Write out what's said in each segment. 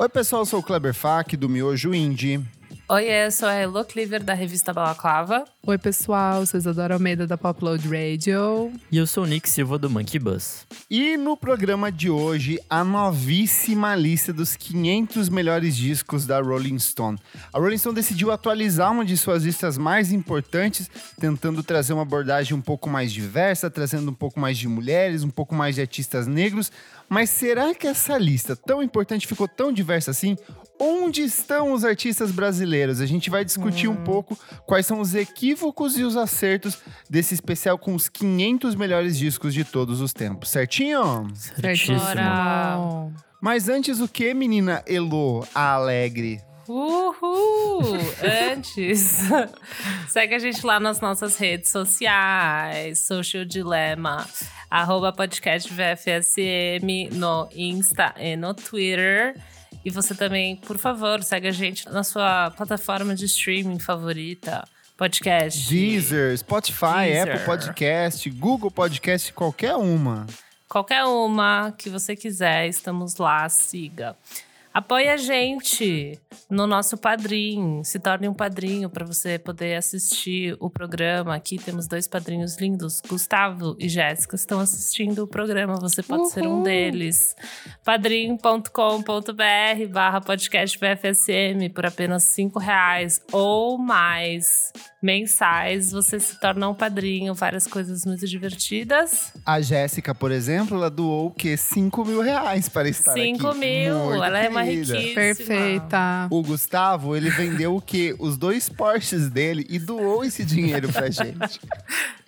Oi, pessoal, eu sou o Kleber Fak, do Miojo Indie. Oi, eu sou a Elo Cleaver, da revista Balaclava. Oi, pessoal, sou Isadora Almeida, da Popload Radio. E eu sou o Nick Silva, do Monkey Bus. E no programa de hoje, a novíssima lista dos 500 melhores discos da Rolling Stone. A Rolling Stone decidiu atualizar uma de suas listas mais importantes, tentando trazer uma abordagem um pouco mais diversa, trazendo um pouco mais de mulheres, um pouco mais de artistas negros. Mas será que essa lista tão importante ficou tão diversa assim? Onde estão os artistas brasileiros? A gente vai discutir um pouco quais são os equívocos e os acertos desse especial com os 500 melhores discos de todos os tempos. Certinho? Certíssimo. Mas antes o que, menina Elo, a alegre? Uhul! Antes, segue a gente lá nas nossas redes sociais, Social Dilema, arroba podcast VFSM no Insta e no Twitter. E você também, por favor, segue a gente na sua plataforma de streaming favorita, podcast. Deezer, Spotify, Deezer. Apple Podcast, Google Podcast, qualquer uma. Qualquer uma que você quiser, estamos lá, siga. Apoie a gente no nosso padrinho. Se torne um padrinho para você poder assistir o programa. Aqui temos dois padrinhos lindos, Gustavo e Jéssica, estão assistindo o programa. Você pode ser um deles. padrim.com.br barra podcast por apenas cinco reais ou mais mensais. Você se torna um padrinho. Várias coisas muito divertidas. A Jéssica, por exemplo, ela doou o quê? 5 mil reais para estar aqui. 5 mil. Muito Ela é uma querida. riquíssima. Perfeita. O Gustavo, ele vendeu o quê? Os dois Porsches dele e doou esse dinheiro pra gente.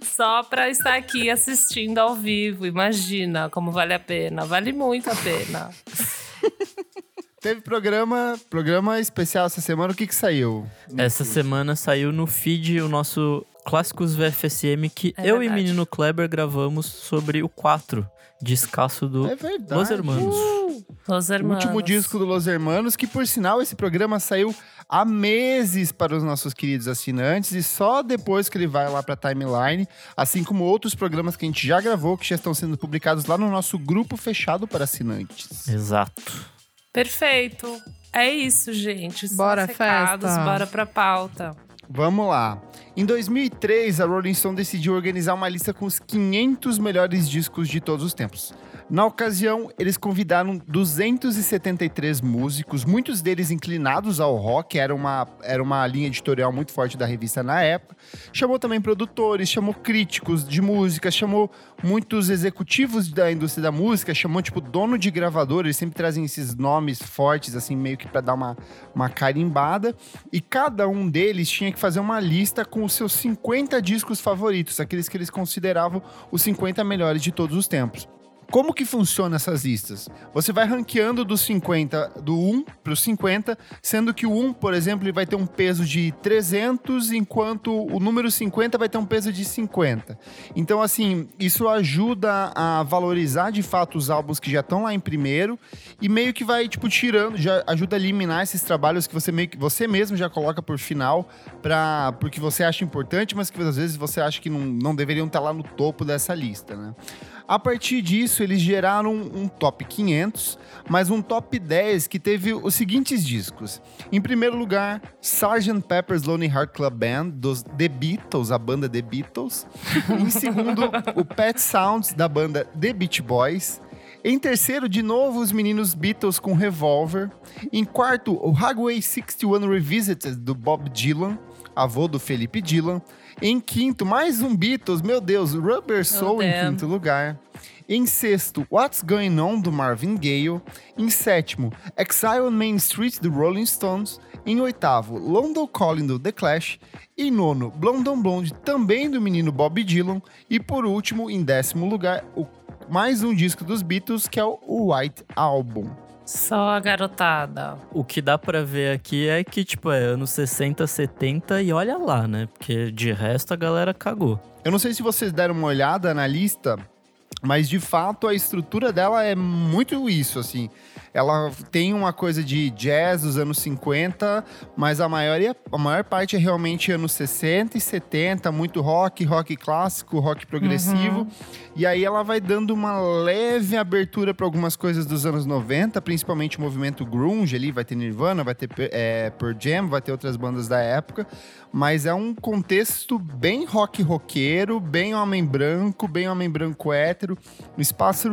Só pra estar aqui assistindo ao vivo. Imagina como vale a pena. Vale muito a pena. Teve programa, programa especial essa semana. O que que saiu? Essa semana saiu no feed o nosso Clássicos VFSM que É eu verdade. e Menino Kleber gravamos sobre o 4 descasso do É verdade. Los Hermanos. Los O Hermanos. último disco do Los Hermanos, que por sinal esse programa saiu há meses para os nossos queridos assinantes e só depois que ele vai lá para timeline, assim como outros programas que a gente já gravou que já estão sendo publicados lá no nosso grupo fechado para assinantes. Exato. Perfeito. É isso, gente. Bora, festa. Bora pra pauta. Vamos lá. Em 2003, a Rolling Stone decidiu organizar uma lista com os 500 melhores discos de todos os tempos. Na ocasião, eles convidaram 273 músicos, muitos deles inclinados ao rock, era uma, era uma linha editorial muito forte da revista na época. Chamou também produtores, chamou críticos de música, chamou muitos executivos da indústria da música, chamou tipo dono de gravadora, eles sempre trazem esses nomes fortes, assim, meio que para dar uma, uma carimbada. E cada um deles tinha que fazer uma lista com os seus 50 discos favoritos, aqueles que eles consideravam os 50 melhores de todos os tempos. Como que funciona essas listas? Você vai ranqueando dos 50, do 1 para os 50, sendo que o 1, por exemplo, ele vai ter um peso de 300, enquanto o número 50 vai ter um peso de 50. Então, assim, isso ajuda a valorizar de fato os álbuns que já estão lá em primeiro e meio que vai, tipo, tirando, já ajuda a eliminar esses trabalhos que você meio que você mesmo já coloca por final, pra, porque você acha importante, mas que às vezes você acha que não, não deveriam estar lá no topo dessa lista, né? A partir disso, eles geraram um top 500, mas um top 10 que teve os seguintes discos. Em primeiro lugar, Sgt. Pepper's Lonely Heart Club Band, dos The Beatles, a banda The Beatles. em segundo, o Pet Sounds, da banda The Beach Boys. Em terceiro, de novo, os meninos Beatles com Revolver. Em quarto, o Highway 61 Revisited, do Bob Dylan, avô do Felipe Dylan. Em quinto, mais um Beatles, meu Deus, Rubber Soul em damn. quinto lugar. Em sexto, What's Going On, do Marvin Gaye. Em sétimo, Exile on Main Street, do Rolling Stones. Em oitavo, London Calling, do The Clash. Em nono, Blonde on Blonde, também do menino Bob Dylan. E por último, em décimo lugar, o, mais um disco dos Beatles, que é o White Album. Só a garotada. O que dá pra ver aqui é que, tipo, é anos 60, 70 e olha lá, né? Porque de resto a galera cagou. Eu não sei se vocês deram uma olhada na lista, mas de fato a estrutura dela é muito isso, assim. Ela tem uma coisa de jazz dos anos 50, mas a maioria, a maior parte é realmente anos 60 e 70, muito rock, rock clássico, rock progressivo. Uhum. E aí ela vai dando uma leve abertura para algumas coisas dos anos 90, principalmente o movimento grunge ali, vai ter Nirvana, vai ter é, Pearl Jam, vai ter outras bandas da época, mas é um contexto bem rock roqueiro, bem homem branco, bem homem branco hétero, um espaço,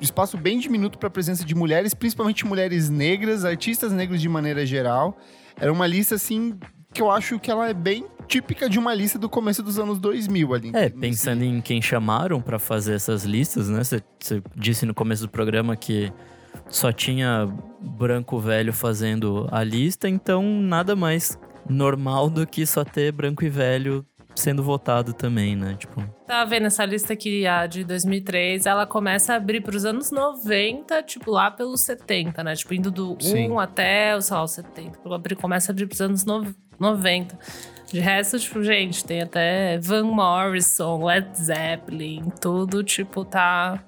espaço bem diminuto para a presença de mulheres, principalmente mulheres negras, artistas negros de maneira geral. Era uma lista assim que eu acho que ela é bem típica de uma lista do começo dos anos 2000 ali. É, pensando em quem chamaram para fazer essas listas, né? Você disse no começo do programa que só tinha branco velho fazendo a lista, então nada mais normal do que só ter branco e velho sendo votado também, né? Tipo. Tá vendo essa lista aqui, a de 2003, ela começa a abrir pros anos 90, tipo lá pelos 70, né? Tipo, indo do Sim. 1 até, sei lá, os 70. Começa a abrir pros anos 90. De resto, tipo, gente, tem até Van Morrison, Led Zeppelin, tudo, tipo, tá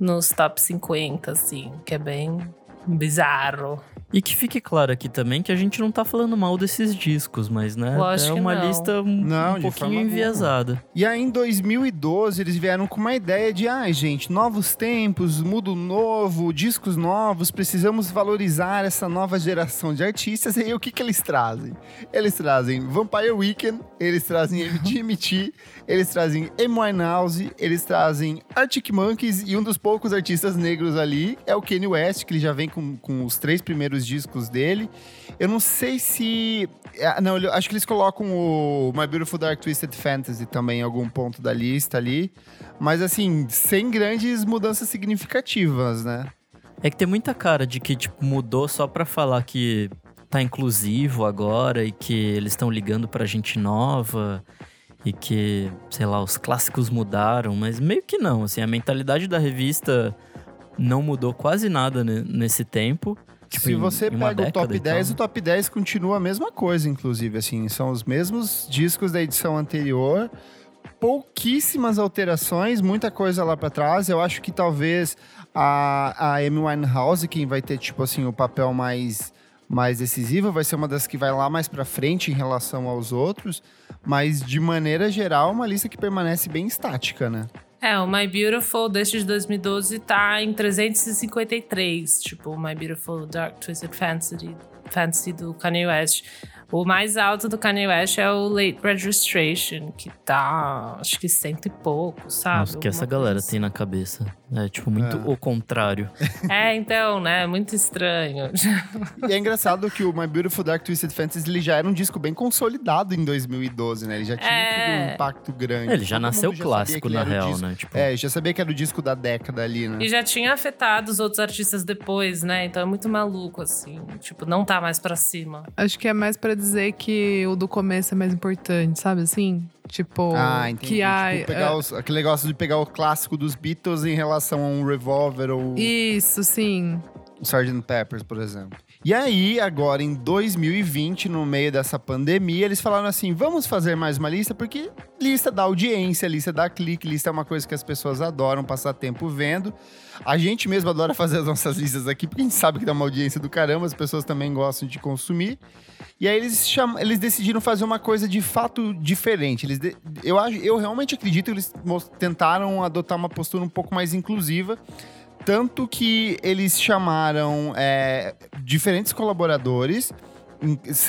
nos top 50, assim, que é bem bizarro. E que fique claro aqui também que a gente não tá falando mal desses discos, mas, né? Lógico é uma não. lista um, não, um pouquinho enviesada. E aí, em 2012, eles vieram com uma ideia de, ai, ah, gente, novos tempos, mundo novo, discos novos, precisamos valorizar essa nova geração de artistas. E aí, o que que eles trazem? Eles trazem Vampire Weekend, eles trazem MGMT, eles trazem Amy Winehouse, eles trazem Arctic Monkeys e um dos poucos artistas negros ali é o Kanye West, que ele já vem com, com os três primeiros discos dele. Eu não sei se. É, não, acho que eles colocam o My Beautiful Dark Twisted Fantasy também em algum ponto da lista ali. Mas assim, sem grandes mudanças significativas, né? É que tem muita cara de que, tipo, mudou só pra falar que tá inclusivo agora e que eles estão ligando pra gente nova e que, sei lá, os clássicos mudaram, mas meio que não, assim, a mentalidade da revista não mudou quase nada nesse tempo. Tipo, Se você pega o top 10, então. o top 10 continua a mesma coisa, inclusive, assim, são os mesmos discos da edição anterior, pouquíssimas alterações, muita coisa lá para trás. Eu acho que talvez a, a Amy Winehouse, quem vai ter, tipo assim, o papel mais, mais decisivo, vai ser uma das que vai lá mais para frente em relação aos outros. Mas, de maneira geral, uma lista que permanece bem estática, né? É, o My Beautiful desde 2012 tá em 353. Tipo, My Beautiful Dark Twisted Fantasy, Fantasy do Kanye West. O mais alto do Kanye West é o Late Registration, que tá, acho que cento e pouco, sabe? Nossa, que essa galera assim. tem na cabeça. É, tipo, muito é. o contrário. É, então, né? Muito estranho. E é engraçado que o My Beautiful Dark Twisted Fantasy ele já era um disco bem consolidado em 2012, né? Ele já tinha é... um impacto grande. Ele já Todo nasceu clássico, na real, né? Tipo... É, já sabia que era o disco da década ali, né? E já tinha afetado os outros artistas depois, né? Então é muito maluco, assim. Tipo, não tá mais pra cima. Acho que é mais pra dizer que o do começo é mais importante, sabe assim? Tipo, ah, entendi. que há, tipo, pegar é... os, aquele negócio de pegar o clássico dos Beatles em relação a um Revolver ou Isso, sim. Sgt. Peppers, por exemplo. E aí, agora em 2020, no meio dessa pandemia, eles falaram assim: vamos fazer mais uma lista, porque lista da audiência, lista da clique, lista é uma coisa que as pessoas adoram passar tempo vendo. A gente mesmo adora fazer as nossas listas aqui, porque a gente sabe que dá uma audiência do caramba, as pessoas também gostam de consumir. E aí eles, cham... eles decidiram fazer uma coisa de fato diferente. Eles de... eu, eu realmente acredito que eles tentaram adotar uma postura um pouco mais inclusiva. Tanto que eles chamaram é, diferentes colaboradores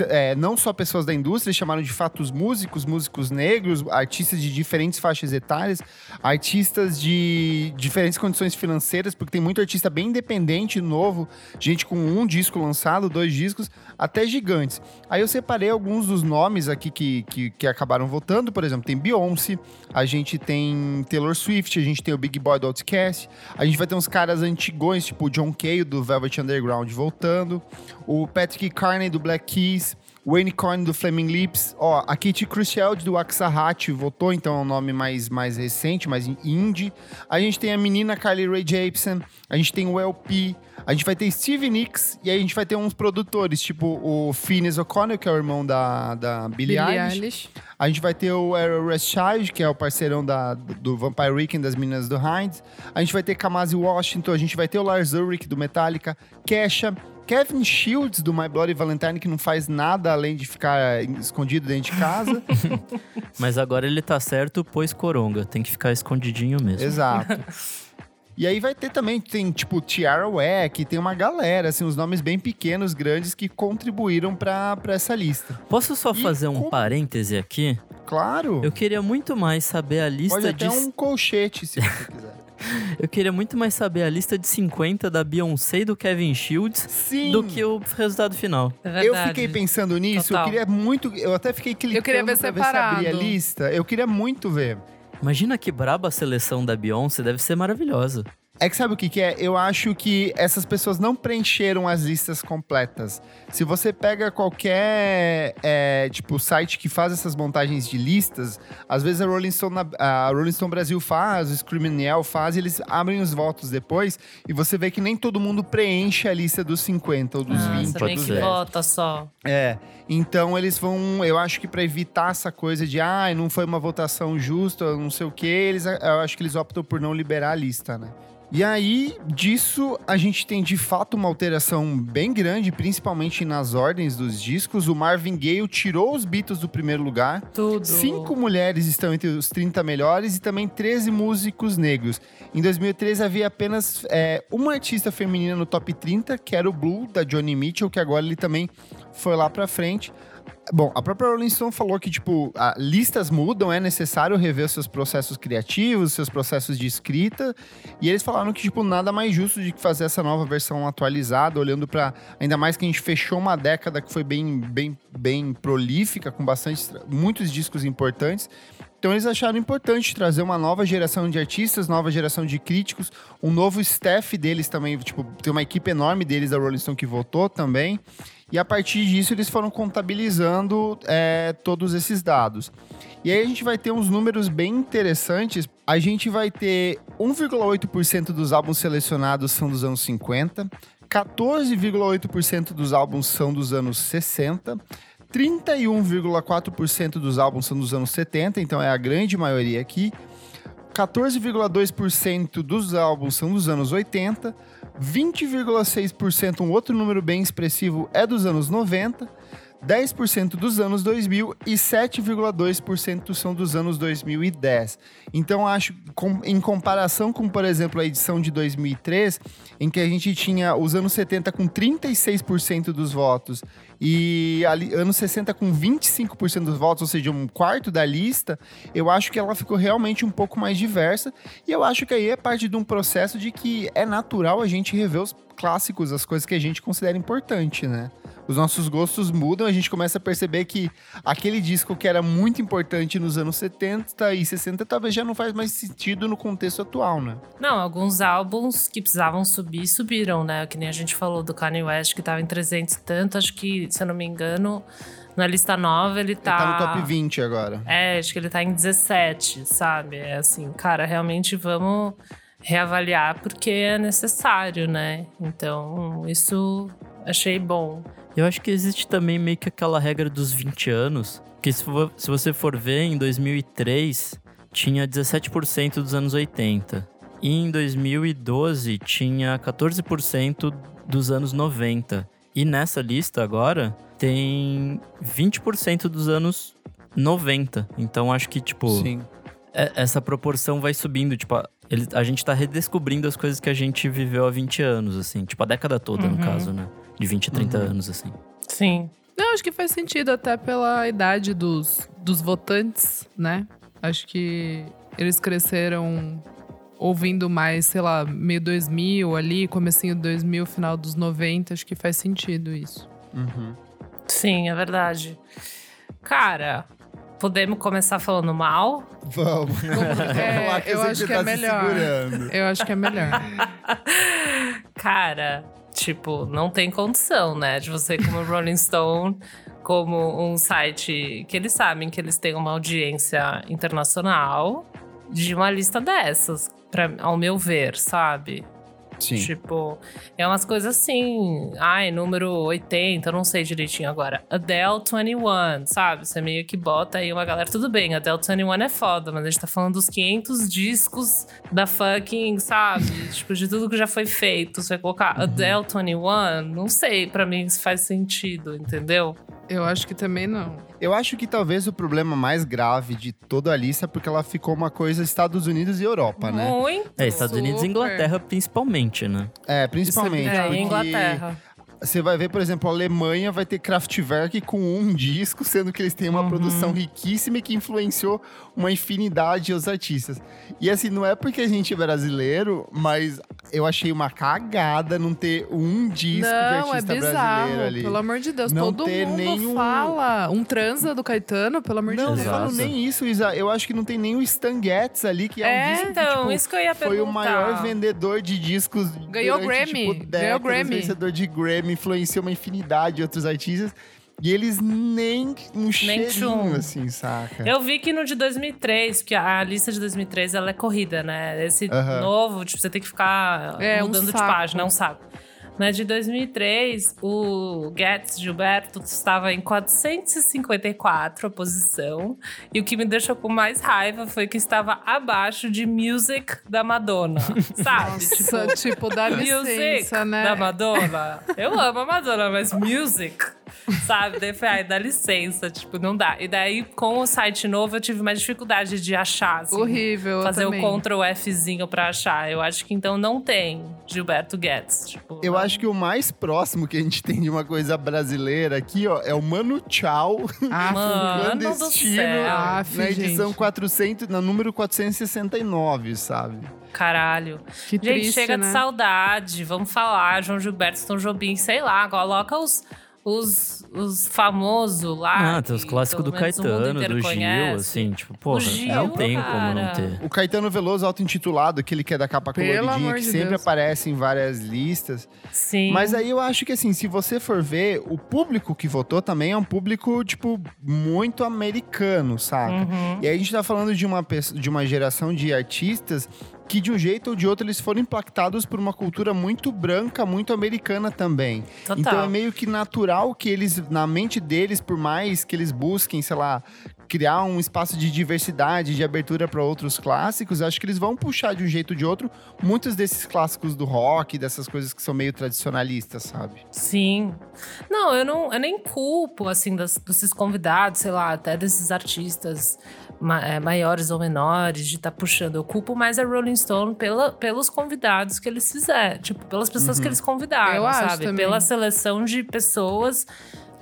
é, não só pessoas da indústria, chamaram de fatos músicos, músicos negros, artistas de diferentes faixas etárias, artistas de diferentes condições financeiras, porque tem muito artista bem independente, novo, gente com um disco lançado, dois discos, até gigantes. Aí eu separei alguns dos nomes aqui que, que, que acabaram votando, por exemplo, tem Beyoncé, a gente tem Taylor Swift, a gente tem o Big Boy do Outcast, a gente vai ter uns caras antigões, tipo o John Cale do Velvet Underground voltando, o Patrick Carney do Black Keys, Wayne Coyne do Flaming Lips. Ó, a Kitty Crucial do Axahat votou, então é um nome mais, mais recente, mais indie. A gente tem a menina Carly Rae Jepsen. A gente tem o LP. A gente vai ter Steve Nicks. E aí a gente vai ter uns produtores, tipo o Phineas O'Connell, que é o irmão da, da Billie, Billie Eilish. Eilish. A gente vai ter o Aaron Child, que é o parceirão da, do Vampire Weekend das meninas do Heinz. A gente vai ter Kamasi Washington, a gente vai ter o Lars Ulrich do Metallica, Kesha, Kevin Shields do My Bloody Valentine, que não faz nada além de ficar escondido dentro de casa. Mas agora ele tá certo, pois coronga. Tem que ficar escondidinho mesmo. Exato. E aí vai ter também, tem tipo Tiara Wack, tem uma galera, assim, uns nomes bem pequenos, grandes, que contribuíram pra, pra essa lista. Posso só E fazer um como- parêntese aqui? Claro, Eu queria muito mais saber a lista pode de até um colchete, se você quiser. Eu queria muito mais saber a lista de 50 da Beyoncé e do Kevin Shields Sim! do que o resultado final. É. Eu fiquei pensando nisso, Total. eu queria muito. Eu até fiquei clicando Eu queria ver pra ver se abria a lista. Eu queria muito ver. Imagina que braba a seleção da Beyoncé, deve ser maravilhosa. É que sabe o que, que é? Eu acho que essas pessoas não preencheram as listas completas. Se você pega qualquer é, tipo site que faz essas montagens de listas, às vezes a Rolling Stone, a Rolling Stone Brasil faz, o Screaming faz, e eles abrem os votos depois e você vê que nem todo mundo preenche a lista dos 50 ou dos Ah, 20 você ou dos que 10. vota só. É, então eles vão, eu acho que pra evitar essa coisa de, ah, não foi uma votação justa, não sei o que, eles, eu acho que eles optam por não liberar a lista, né? E aí, disso, a gente tem de fato uma alteração bem grande, principalmente nas ordens dos discos. O Marvin Gaye tirou os Beatles do primeiro lugar. Tudo. Cinco mulheres estão entre os 30 melhores e também 13 músicos negros. Em 2013 havia apenas é, uma artista feminina no top 30, que era o Blue, da Johnny Mitchell, que agora ele também foi lá pra frente. Bom, a própria Rolling Stone falou que, tipo, listas mudam, é necessário rever seus processos criativos, seus processos de escrita. E eles falaram que, tipo, nada mais justo de que fazer essa nova versão atualizada, olhando pra. Ainda mais que a gente fechou uma década que foi bem, bem, bem prolífica, com bastante, muitos discos importantes. Então eles acharam importante trazer uma nova geração de artistas, nova geração de críticos, um novo staff deles também, tipo, tem uma equipe enorme deles da Rolling Stone que votou também. E a partir disso eles foram contabilizando é, todos esses dados. E aí a gente vai ter uns números bem interessantes. A gente vai ter 1,8% dos álbuns selecionados são dos anos 50, 14,8% dos álbuns são dos anos 60, 31,4% dos álbuns são dos anos 70, então é a grande maioria aqui. 14,2% dos álbuns são dos anos 80, 20,6%, um outro número bem expressivo, é dos anos 90, 10% dos anos 2000 e 7,2% são dos anos 2010. Então, acho, com- em comparação com, por exemplo, a edição de 2003, em que a gente tinha os anos 70 com 36% dos votos e ali, anos 60 com 25% dos votos, ou seja, um quarto da lista, eu acho que ela ficou realmente um pouco mais diversa. E eu acho que aí é parte de um processo de que é natural a gente rever os clássicos, as coisas que a gente considera importante, né? Os nossos gostos mudam, a gente começa a perceber que aquele disco que era muito importante nos anos 70 e 60 talvez já não faz mais sentido no contexto atual, né? Não, alguns álbuns que precisavam subir, subiram, né? Que nem a gente falou do Kanye West, que tava em 300 e tanto. Acho que, se eu não me engano, na lista nova ele Ele tá... tá no top 20 agora. É, acho que ele tá em 17, sabe? É assim, cara, realmente vamos reavaliar porque é necessário, né? Então, isso achei bom. Eu acho que existe também meio que aquela regra dos 20 anos, que se, vo- se você for ver, em 2003 tinha 17% dos anos 80. E em 2012 tinha 14% dos anos 90. E nessa lista agora tem 20% dos anos 90. Então acho que, tipo, Sim. é- essa proporção vai subindo. Tipo, a, ele- a gente tá redescobrindo as coisas que a gente viveu há 20 anos, assim. Tipo, a década toda, no Uhum. caso, né? De 20 a 30 Uhum. anos, assim. Sim. Não, acho que faz sentido até pela idade dos, dos votantes, né? Acho que eles cresceram ouvindo mais, sei lá, meio 2000 ali, comecinho 2000, final dos 90. Acho que faz sentido isso. Uhum. Sim, é verdade. Cara, podemos começar falando mal? Vamos. É, Lá que eu acho você que tá é se melhor. Eu acho que é melhor. Cara, tipo, não tem condição, né? De você, como Rolling Stone, como um site que eles sabem que eles têm uma audiência internacional de uma lista dessas, pra, ao meu ver, sabe? Sim. Tipo, é umas coisas assim. Ai, número 80, eu não sei direitinho agora. Adele 21, sabe? Você meio que bota aí uma galera. Tudo bem, Adele 21 é foda, mas a gente tá falando dos 500 discos da fucking, sabe? tipo, de tudo que já foi feito. Você vai colocar Adele 21, não sei pra mim se faz sentido, entendeu? Eu acho que também não. Eu acho que talvez o problema mais grave de toda a lista é porque ela ficou uma coisa Estados Unidos e Europa, né? Muito. É, Estados Unidos e Super. Inglaterra principalmente, né? É, principalmente. É, porque em Inglaterra. Você vai ver, por exemplo, a Alemanha vai ter Kraftwerk com um disco, sendo que eles têm uma Uhum. produção riquíssima e que influenciou uma infinidade os artistas. E assim, não é porque a gente é brasileiro, mas eu achei uma cagada não ter um disco de não, é artista bizarro. brasileiro ali. Pelo amor de Deus, Não todo ter mundo nenhum- fala. Um transa do Caetano, pelo amor de Não, não Deus. falo nem isso, Isa. Eu acho que não tem nem o Stan Getz ali, que é, É, um disco que, Então, tipo, isso que eu ia foi perguntar. o maior vendedor de discos Ganhou durante, Grammy, tipo, ganhou décadas, Grammy. vencedor de Grammy, influenciou uma infinidade de outros artistas. E eles nem um cheirinho, tchum. assim, saca? Eu vi que no de 2003, porque a lista de 2003 ela é corrida, né? Esse novo, tipo, você tem que ficar É, um mudando de saco. página, é um saco. Mas de 2003, o Getz Gilberto estava em 454 a posição. E o que me deixou com mais raiva foi que estava abaixo de Music da Madonna. Sabe? Nossa, tipo, dá Music licença, né? da Madonna. Eu amo a Madonna, mas music, sabe? Daí falei, ai, dá licença, tipo, não dá. E daí, com o site novo, eu tive mais dificuldade de achar, assim. Horrível, Fazer o Ctrl Fzinho pra achar. Eu acho que então não tem Gilberto Guedes. Tipo, Eu não- acho que o mais próximo que a gente tem de uma coisa brasileira aqui, ó, é o Mano Tchau, Ah, Mano do clandestino, céu. Aff, na edição gente. 400, no número 469, sabe? Caralho. Que Gente, triste, chega né? de saudade. Vamos falar, João Gilberto, Tom Jobim, sei lá, coloca os. Os, os famosos lá. Ah, tem os clássicos do Caetano, do Gil, conhece. assim, tipo, porra, Gil, não tem como não ter. O Caetano Veloso auto-intitulado, aquele que é da capa Pelo coloridinha, que de sempre Deus. aparece em várias listas. Sim. Mas aí eu acho que assim, se você for ver, o público que votou também é um público, tipo, muito americano, saca? Uhum. E aí a gente tá falando de uma, de uma geração de artistas que de um jeito ou de outro eles foram impactados por uma cultura muito branca, muito americana também. Total. Então é meio que natural que eles, na mente deles, por mais que eles busquem, sei lá, criar um espaço de diversidade, de abertura para outros clássicos, acho que eles vão puxar de um jeito ou de outro muitos desses clássicos do rock, dessas coisas que são meio tradicionalistas, sabe? Sim. Não, eu não, eu nem culpo, assim, das- desses convidados, sei lá, até desses artistas ma- é, maiores ou menores, de estar puxando. Eu culpo mais a Rolling Stone pela, pelos convidados que eles fizeram. Tipo, pelas pessoas que eles convidaram, Eu acho sabe? Pela seleção de pessoas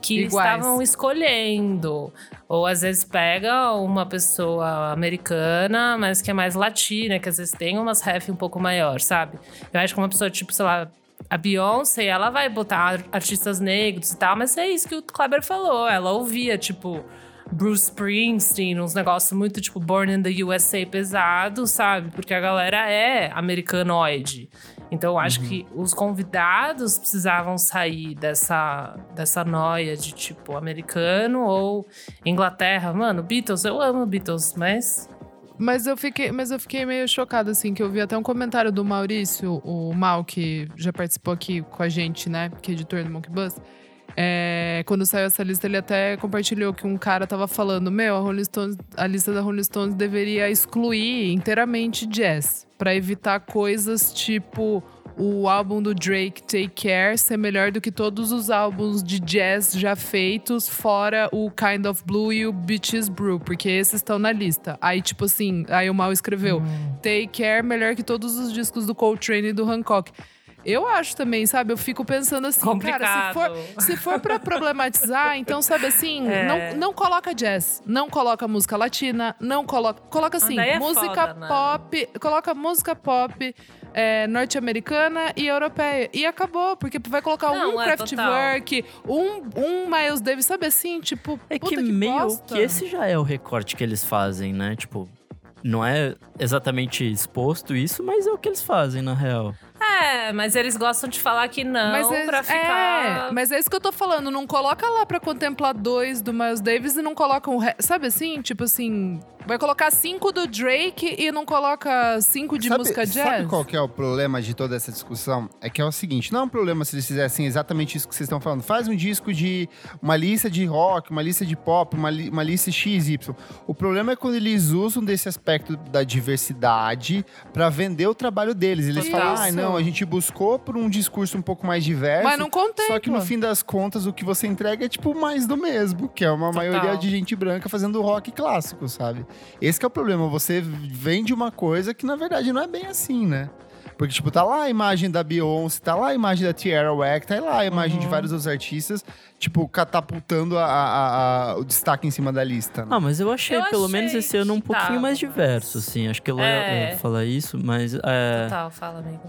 que Iguais. estavam escolhendo. Ou às vezes pega uma pessoa americana, mas que é mais latina, que às vezes tem umas ref um pouco maior, sabe? Eu acho que uma pessoa, tipo, sei lá, a Beyoncé, ela vai botar ar- artistas negros e tal, mas é isso que o Kleber falou. Ela ouvia, tipo, Bruce Springsteen, uns negócios muito, tipo, Born in the USA pesado, sabe? Porque a galera é americanoide. Então, eu acho que os convidados precisavam sair dessa, dessa noia de, tipo, americano ou Inglaterra. Mano, Beatles, eu amo Beatles, mas... Mas eu fiquei, mas eu fiquei meio chocada, assim, que eu vi até um comentário do Maurício, o Mal, que já participou aqui com a gente, né? Que é editor do Monkey Bus. É, quando saiu essa lista, ele até compartilhou que um cara tava falando: Meu, a, Rolling Stones, a lista da Rolling Stones deveria excluir inteiramente jazz, pra evitar coisas tipo o álbum do Drake, Take Care, ser melhor do que todos os álbuns de jazz já feitos, fora o Kind of Blue e o Beaches Brew, porque esses estão na lista. Aí, tipo assim, aí o Mal escreveu: Take Care melhor que todos os discos do Coltrane e do Hancock. Eu acho também, sabe? Eu fico pensando assim, cara, se for, Complicado. se for pra problematizar, então, sabe assim, É. não, não coloca jazz, não coloca música latina, não coloca. Coloca assim, é música foda, né? pop, coloca música pop é, norte-americana e europeia. E acabou, porque vai colocar Não, um é, Kraftwerk, um, um Miles Davis, sabe assim? Tipo, É puta que, meio bosta. que esse já é o recorte que eles fazem, né? Tipo, não é exatamente exposto isso, mas é o que eles fazem, na real. É, mas eles gostam de falar que não Mas é, pra ficar. é, mas é isso que eu tô falando. Não coloca lá pra contemplar dois do Miles Davis e não coloca um. re- Sabe assim? Tipo assim. Vai colocar cinco do Drake e não coloca cinco de sabe, música jazz? Sabe qual que é o problema de toda essa discussão? É que é o seguinte, não é um problema se eles fizessem exatamente isso que vocês estão falando. Faz um disco de uma lista de rock, uma lista de pop, uma, li- uma lista XY. O problema é quando eles usam desse aspecto da diversidade pra vender o trabalho deles. Eles falam, ah, Isso. Não, a gente buscou por um discurso um pouco mais diverso. Mas não contempla. Só que no fim das contas, o que você entrega é tipo mais do mesmo, que é uma Total. maioria de gente branca fazendo rock clássico, sabe? Esse que é o problema, você vende uma coisa que na verdade não é bem assim, né? Porque, tipo, tá lá a imagem da Beyoncé, tá lá a imagem da Tierra Whack, tá lá a imagem Uhum. de vários outros artistas, tipo, catapultando a- a- a- o destaque em cima da lista. né? Ah, mas eu achei, Eu pelo achei menos esse ano um pouquinho tava, mais mas- diverso, assim. Acho que eu É. ia falar isso, mas é, Total, fala, amigo.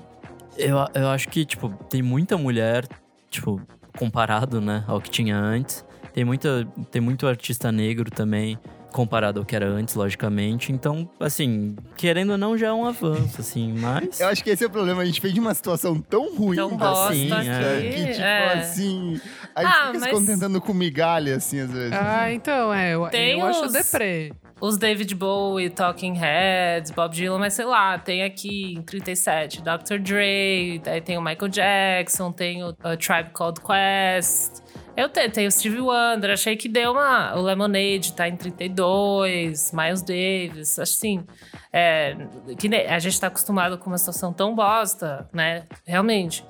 Eu, eu acho que, tipo, tem muita mulher, tipo, comparado, né, ao que tinha antes. Tem, muita, tem muito artista negro também, comparado ao que era antes, logicamente. Então, assim, querendo ou não, já é um avanço, assim, mas... Eu acho que esse é o problema, a gente fez de uma situação tão ruim, Tão assim, bosta que, tipo é. assim, a Ah, gente fica se mas- contentando com migalha, assim, às vezes. Ah, então, é. Eu, Tem eu acho os- deprê. Os David Bowie, Talking Heads, Bob Dylan, mas sei lá, tem aqui em 37 Dr. Dre, daí tem o Michael Jackson, tem o a Tribe Called Quest. Eu tenho, tem o Stevie Wonder, achei que deu uma. O Lemonade tá em 32, Miles Davis, assim. É, que a gente tá acostumado com uma situação tão bosta, né? Realmente.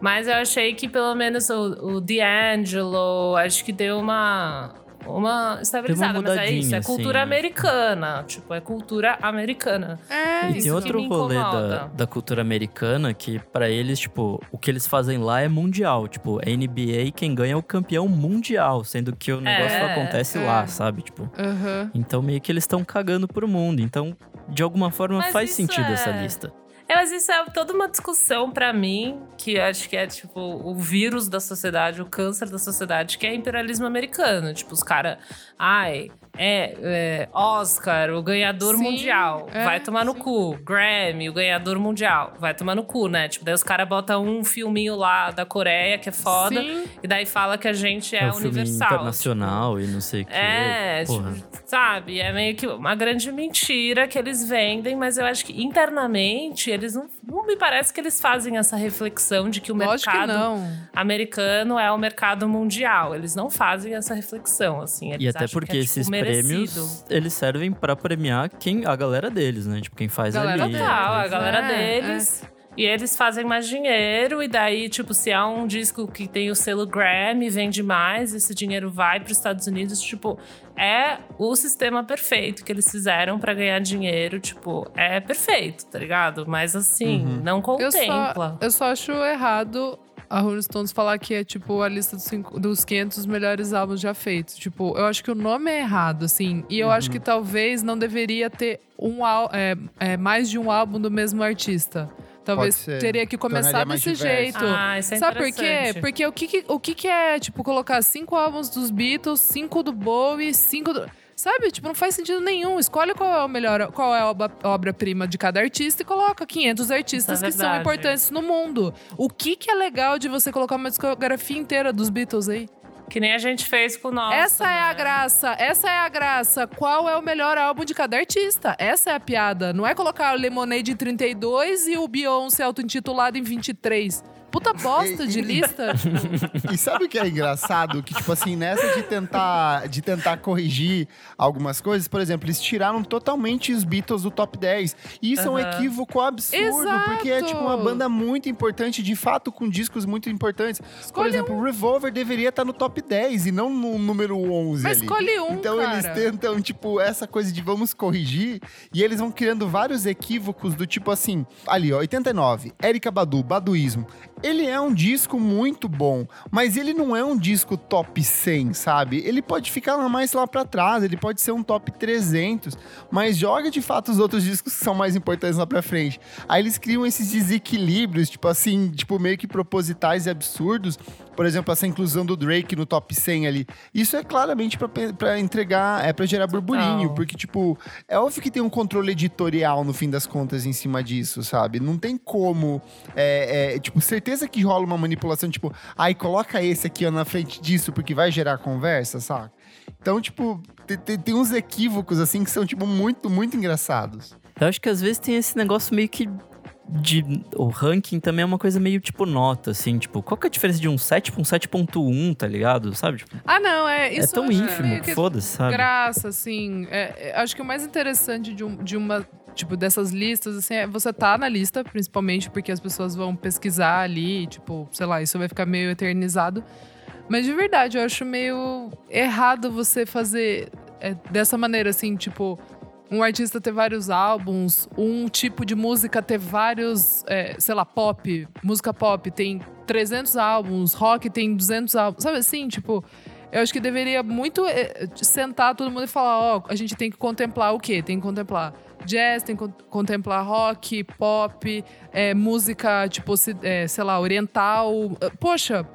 Mas eu achei que pelo menos o, o D'Angelo, acho que deu uma. Uma estabilizada, mas é isso, é mudadinha, cultura assim, né? americana. Tipo, é cultura americana. É, E isso tem outro que me rolê da, da cultura americana que, pra eles, tipo, o que eles fazem lá é mundial. Tipo, a NBA, quem ganha é o campeão mundial, sendo que o negócio É, acontece é. lá, sabe? Tipo, então meio que eles estão cagando pro mundo. Então, de alguma forma, Mas faz sentido é- essa lista. É, mas isso é toda uma discussão pra mim, que acho que é tipo o vírus da sociedade, o câncer da sociedade, que é imperialismo americano. Tipo, os caras. Ai, é, é, Oscar, o ganhador Sim, mundial, é, vai tomar no sim. cu. Grammy, o ganhador mundial, vai tomar no cu, né? Tipo, daí os caras botam um filminho lá da Coreia, que é foda, Sim. e daí fala que a gente é, É, um filme universal. internacional e não sei o que. É, Porra. tipo, sabe? É meio que uma grande mentira que eles vendem, mas eu acho que internamente eles não, não me parece que eles fazem essa reflexão de que o Lógico que mercado não. americano é o mercado mundial. Eles não fazem essa reflexão, assim. Eles E até acham porque que é, tipo, esses. Prêmios, eles servem pra premiar quem a galera deles, né? Tipo, quem faz Galera ali. Total, a galera é, deles. E eles fazem mais dinheiro, e daí, tipo, se há um disco que tem o selo Grammy, vende mais, esse dinheiro vai para os Estados Unidos, tipo, é o sistema perfeito que eles fizeram para ganhar dinheiro, tipo, é perfeito, tá ligado? Mas assim, Uhum. não Eu contempla. só, eu só acho errado a Rolling Stones falar que é, tipo, a lista dos, cinco- dos 500 melhores álbuns já feitos. Tipo, eu acho que o nome é errado, assim. E eu acho que talvez não deveria ter um, é, é, mais de um álbum do mesmo artista. Talvez teria que começar desse diverso. jeito. Ah, isso é Sabe por quê? Porque o que, que- o que, que é, tipo, colocar cinco álbuns dos Beatles, cinco do Bowie, cinco do. Sabe? Tipo, não faz sentido nenhum. Escolhe qual é o melhor, qual é a obra- obra-prima de cada artista e coloca 500 artistas é que são importantes no mundo. O que que é legal de você colocar uma discografia inteira dos Beatles aí? Que nem a gente fez com o nosso. essa é a né? graça, essa é a graça. Qual é o melhor álbum de cada artista? Essa é a piada. Não é colocar o Lemonade em 32 e o Beyoncé auto-intitulado em 23. Puta bosta de lista. E sabe o que é engraçado? Que, tipo assim, nessa de tentar, de tentar corrigir algumas coisas, por exemplo, eles tiraram totalmente os Beatles do top 10. E isso é um equívoco absurdo, porque é tipo uma Exato. banda muito importante, de fato, com discos muito importantes. por Escolhe exemplo, o Revolver deveria estar no top 10 e não no número 11 Mas ali. escolhe um, Então cara. eles tentam, tipo, essa coisa de vamos corrigir, e eles vão criando vários equívocos do tipo assim, ali, ó, 89, Erika Badu, Baduísmo. Ele é um disco muito bom, mas ele não é um disco top 100, sabe? Ele pode ficar mais lá pra trás, ele pode ser um top 300, mas joga de fato os outros discos que são mais importantes lá pra frente. Aí eles criam esses desequilíbrios, tipo assim, tipo meio que propositais e absurdos. Por exemplo, essa inclusão do Drake no top 100 ali. Isso é claramente pra entregar, é pra gerar burburinho, porque, tipo, é óbvio que tem um controle editorial no fim das contas em cima disso, sabe? Não tem como. É, é, tipo, certeza que rola uma manipulação, tipo, ai, coloca esse aqui ó, na frente disso, porque vai gerar conversa, saca? Então, tipo, tem, tem- uns equívocos, assim, que são, tipo, muito, muito engraçados. Eu acho que às vezes tem esse negócio meio que. De, o ranking também é uma coisa meio tipo nota, assim, tipo, qual que é a diferença de um 7 pra um 7.1, tá ligado? Sabe? Tipo, Ah, não, é isso. é tão ínfimo, que foda-se, sabe? Graça, assim. É, é, acho que o mais interessante de, um- de uma. Tipo, dessas listas, assim, é você tá na lista, principalmente porque as pessoas vão pesquisar ali, tipo, sei lá, isso vai ficar meio eternizado. Mas de verdade, eu acho meio errado você fazer é, dessa maneira, assim, tipo, um artista ter vários álbuns, um tipo de música ter vários, é, sei lá, pop, música pop tem 300 álbuns, rock tem 200 álbuns, sabe assim, tipo. Eu acho que deveria muito é, sentar todo mundo e falar, ó, a gente tem que contemplar o quê? Tem que contemplar jazz, tem que con- contemplar rock, pop, é, música, tipo, se- é, sei lá, oriental. Poxa,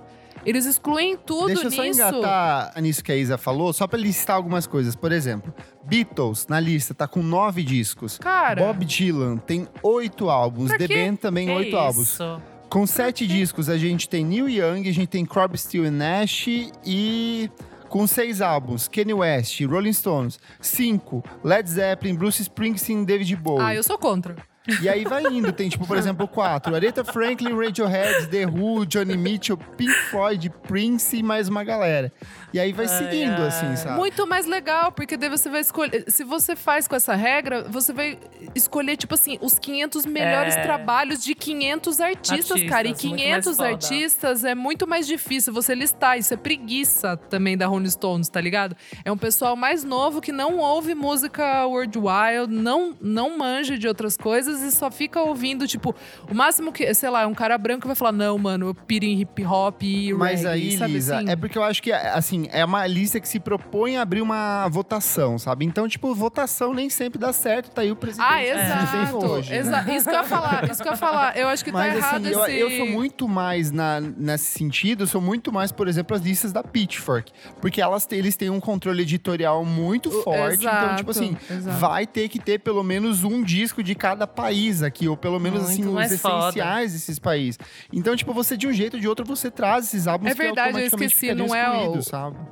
eles excluem tudo Deixa eu só nisso. engatar nisso que a Isa falou, só pra listar algumas coisas. Por exemplo, Beatles, na lista, tá com nove discos. Cara, Bob Dylan tem oito álbuns. The? Band também Que oito álbuns. isso? Com sete discos, a gente tem Neil Young, a gente tem Crosby, Still Nash e com seis álbuns, Kanye West, Rolling Stones, cinco, Led Zeppelin, Bruce Springsteen, David Bowie. ah, eu sou contra. E aí vai indo, tem tipo, por exemplo, quatro, Aretha Franklin, Radiohead, The Who, Johnny Mitchell, Pink Floyd, Prince e mais uma galera. E aí vai Ai, seguindo, ai. assim, sabe? Muito mais legal, porque daí você vai escolher. Se você faz com essa regra, você vai escolher, tipo assim, os 500 melhores É. trabalhos de 500 artistas, Artistas, cara. E muito mais 500 foda. artistas é muito mais difícil você listar. Isso é preguiça também da Rolling Stones, tá ligado? É um pessoal mais novo que não ouve música World Wild, não, não manja de outras coisas e só fica ouvindo, tipo, o máximo que, sei lá, um cara branco vai falar: não, mano, eu piro em hip hop e Mas reggae", aí, sabe Lisa, assim? é porque eu acho que, assim, é uma lista que se propõe a abrir uma votação, sabe? Então, tipo, votação nem sempre dá certo, tá aí o presidente Ah, exato. hoje. né? exa- Isso que eu ia falar, isso que eu ia falar. Eu acho que tá Mas errado assim, eu, esse... eu sou muito mais na, nesse sentido, eu sou muito mais, por exemplo, as listas da Pitchfork. Porque elas, eles têm um controle editorial muito O- forte. então, tipo assim, exato, exato. vai ter que ter pelo menos um disco de cada país aqui, ou pelo menos Muito assim, os mais foda. essenciais desses países. Então, tipo, você de um jeito ou de outro, você traz esses álbuns É verdade, eu que automaticamente esqueci, ficariam não é o-?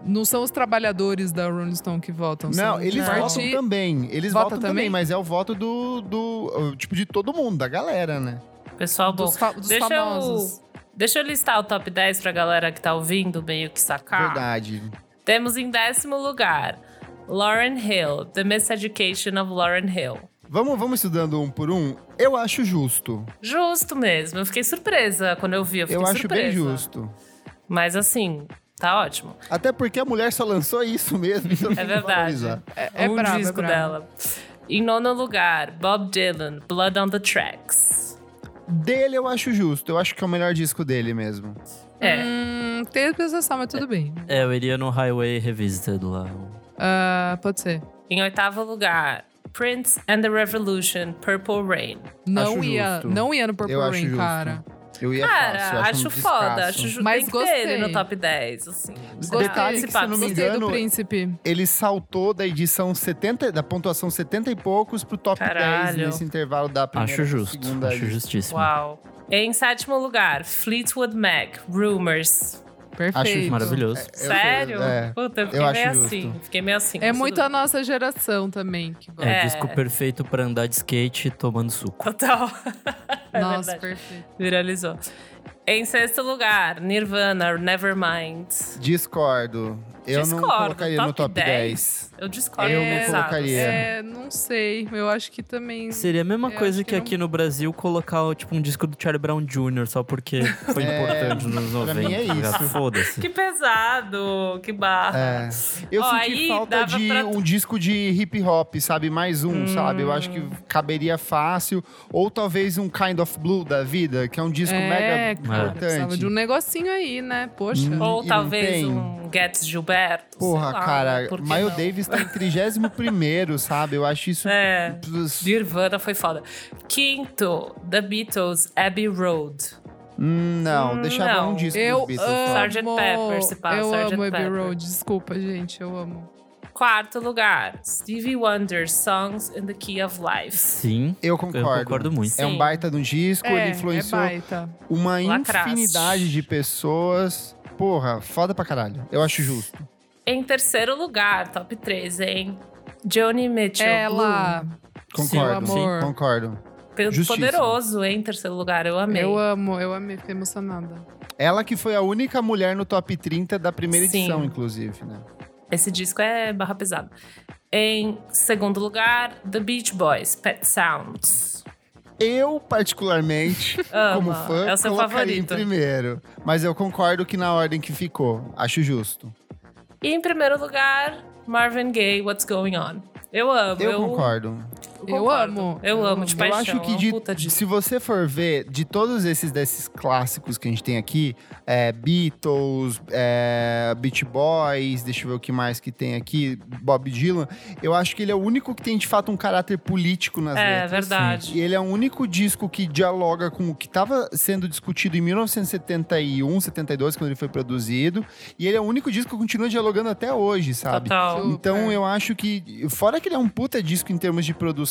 Não são os trabalhadores da Rolling Stone que votam. Não, eles votam arti- também. Eles Vota votam também, também? mas é o voto do, do. Tipo, de todo mundo, da galera, né? Pessoal bom. Dos, fa- dos Deixa famosos. eu, deixa eu listar o top 10 pra galera que tá ouvindo meio que sacar. Verdade. Temos em décimo lugar Lauren Hill, The Miseducation of Lauren Hill. Vamos, vamos estudando um por um? Eu acho justo. Justo mesmo. Eu fiquei surpresa quando eu vi. Eu, fiquei Eu acho surpresa. bem justo. Mas assim, tá ótimo. Até porque a mulher só lançou isso mesmo. Então É verdade. É, é um brabo, é disco brabo. dela. Em nono lugar, Bob Dylan, Blood on the Tracks. Dele eu acho justo. Eu acho que é o melhor disco dele mesmo. É. Hum, tem atualização, mas tudo bem. É, eu iria no Highway Revisited lá. Ah, pode ser. Em oitavo lugar, Prince and the Revolution, Purple Rain. Não Acho ia, justo. não ia no Purple Eu acho Rain, justo. Cara. Eu ia Cara, fácil. eu acho um foda. Acho ju- Mas tem que ter ele gostei. no top 10, assim. Gostei. Detalhe que, se eu não me Gostei do engano, Príncipe. ele saltou da edição 70, da pontuação 70 e poucos pro top Caralho. 10 nesse intervalo da primeira Acho justo, segunda acho justíssimo. Uau. Em sétimo lugar, Fleetwood Mac, Rumors. Perfeito. Maravilhoso. Eu- Sério? é, Puta, eu fiquei eu meio acho assim. justo. Fiquei meio assim. É muito tudo a nossa geração também. Que gosta. É, É. o disco perfeito pra andar de skate tomando suco. Total. é Nossa, perfeito. Viralizou. Em sexto lugar, Nirvana, Nevermind. Discordo. Eu não Discordo. colocaria no top 10. Eu discordo. Eu não pesados. colocaria. É, não sei. Eu acho que também. Seria a mesma Eu coisa que, que não- aqui no Brasil colocar tipo um disco do Charlie Brown Jr. só porque foi É, importante nos anos pra 90. mim é isso. Foda-se. Que pesado, que barra. É. Eu Ó, senti falta de pra- um disco de hip hop, sabe? Mais um, sabe? Eu acho que caberia fácil. Ou talvez um Kind of Blue da vida, que é um disco É, mega cara. importante. Precisava de um negocinho aí, né? Poxa. Hum. Ou talvez um Gets Gilberto. Porra, sei lá, cara, Miles não? Davis tá em 31 sabe? Eu acho isso. É. Nirvana foi foda. Quinto, The Beatles, Abbey Road. Hum, Não, Hum, deixava não. um disco Eu dos Beatles. amo. Sgt. Pepper, se pá, eu Sgt. amo Abbey Pepper. Road. Desculpa, gente. Eu amo. Quarto lugar, Stevie Wonder, Songs in the Key of Life. Sim, Eu eu concordo. concordo muito. É um Sim. baita de um disco, é, ele influenciou é uma Lacraste. infinidade de pessoas. Porra, foda pra caralho. Eu acho justo. Em terceiro lugar, top 3, hein? Johnny Mitchell. Ela. Concordo, Sim, amor. concordo. Blue. justíssimo. Poderoso, hein? Em terceiro lugar, eu amei. Eu amo, eu amei, fiquei emocionada. Ela que foi a única mulher no top 30 da primeira Sim. edição, inclusive, né? Esse disco é barra pesada. Em segundo lugar, The Beach Boys, Pet Sounds. Eu, particularmente, Ama. como fã, É o seu colocaria favorito. em primeiro. Mas eu concordo que na ordem que ficou. Acho justo. E em primeiro lugar, Marvin Gaye, What's Going On. Eu amo. Eu, concordo. Eu amo. Eu Eu amo, de amo. paixão. eu acho que é de- puta disco. se você for ver de todos esses desses clássicos que a gente tem aqui, é, Beatles, é, Beach Boys, deixa eu ver o que mais que tem aqui, Bob Dylan, eu acho que ele é o único que tem de fato um caráter político nas É, letras. verdade. E ele é o único disco que dialoga com o que estava sendo discutido em 1971, 72, quando ele foi produzido. E ele é o único disco que continua dialogando até hoje, sabe? Total. Então eu acho que, fora que ele é um puta disco em termos de produção,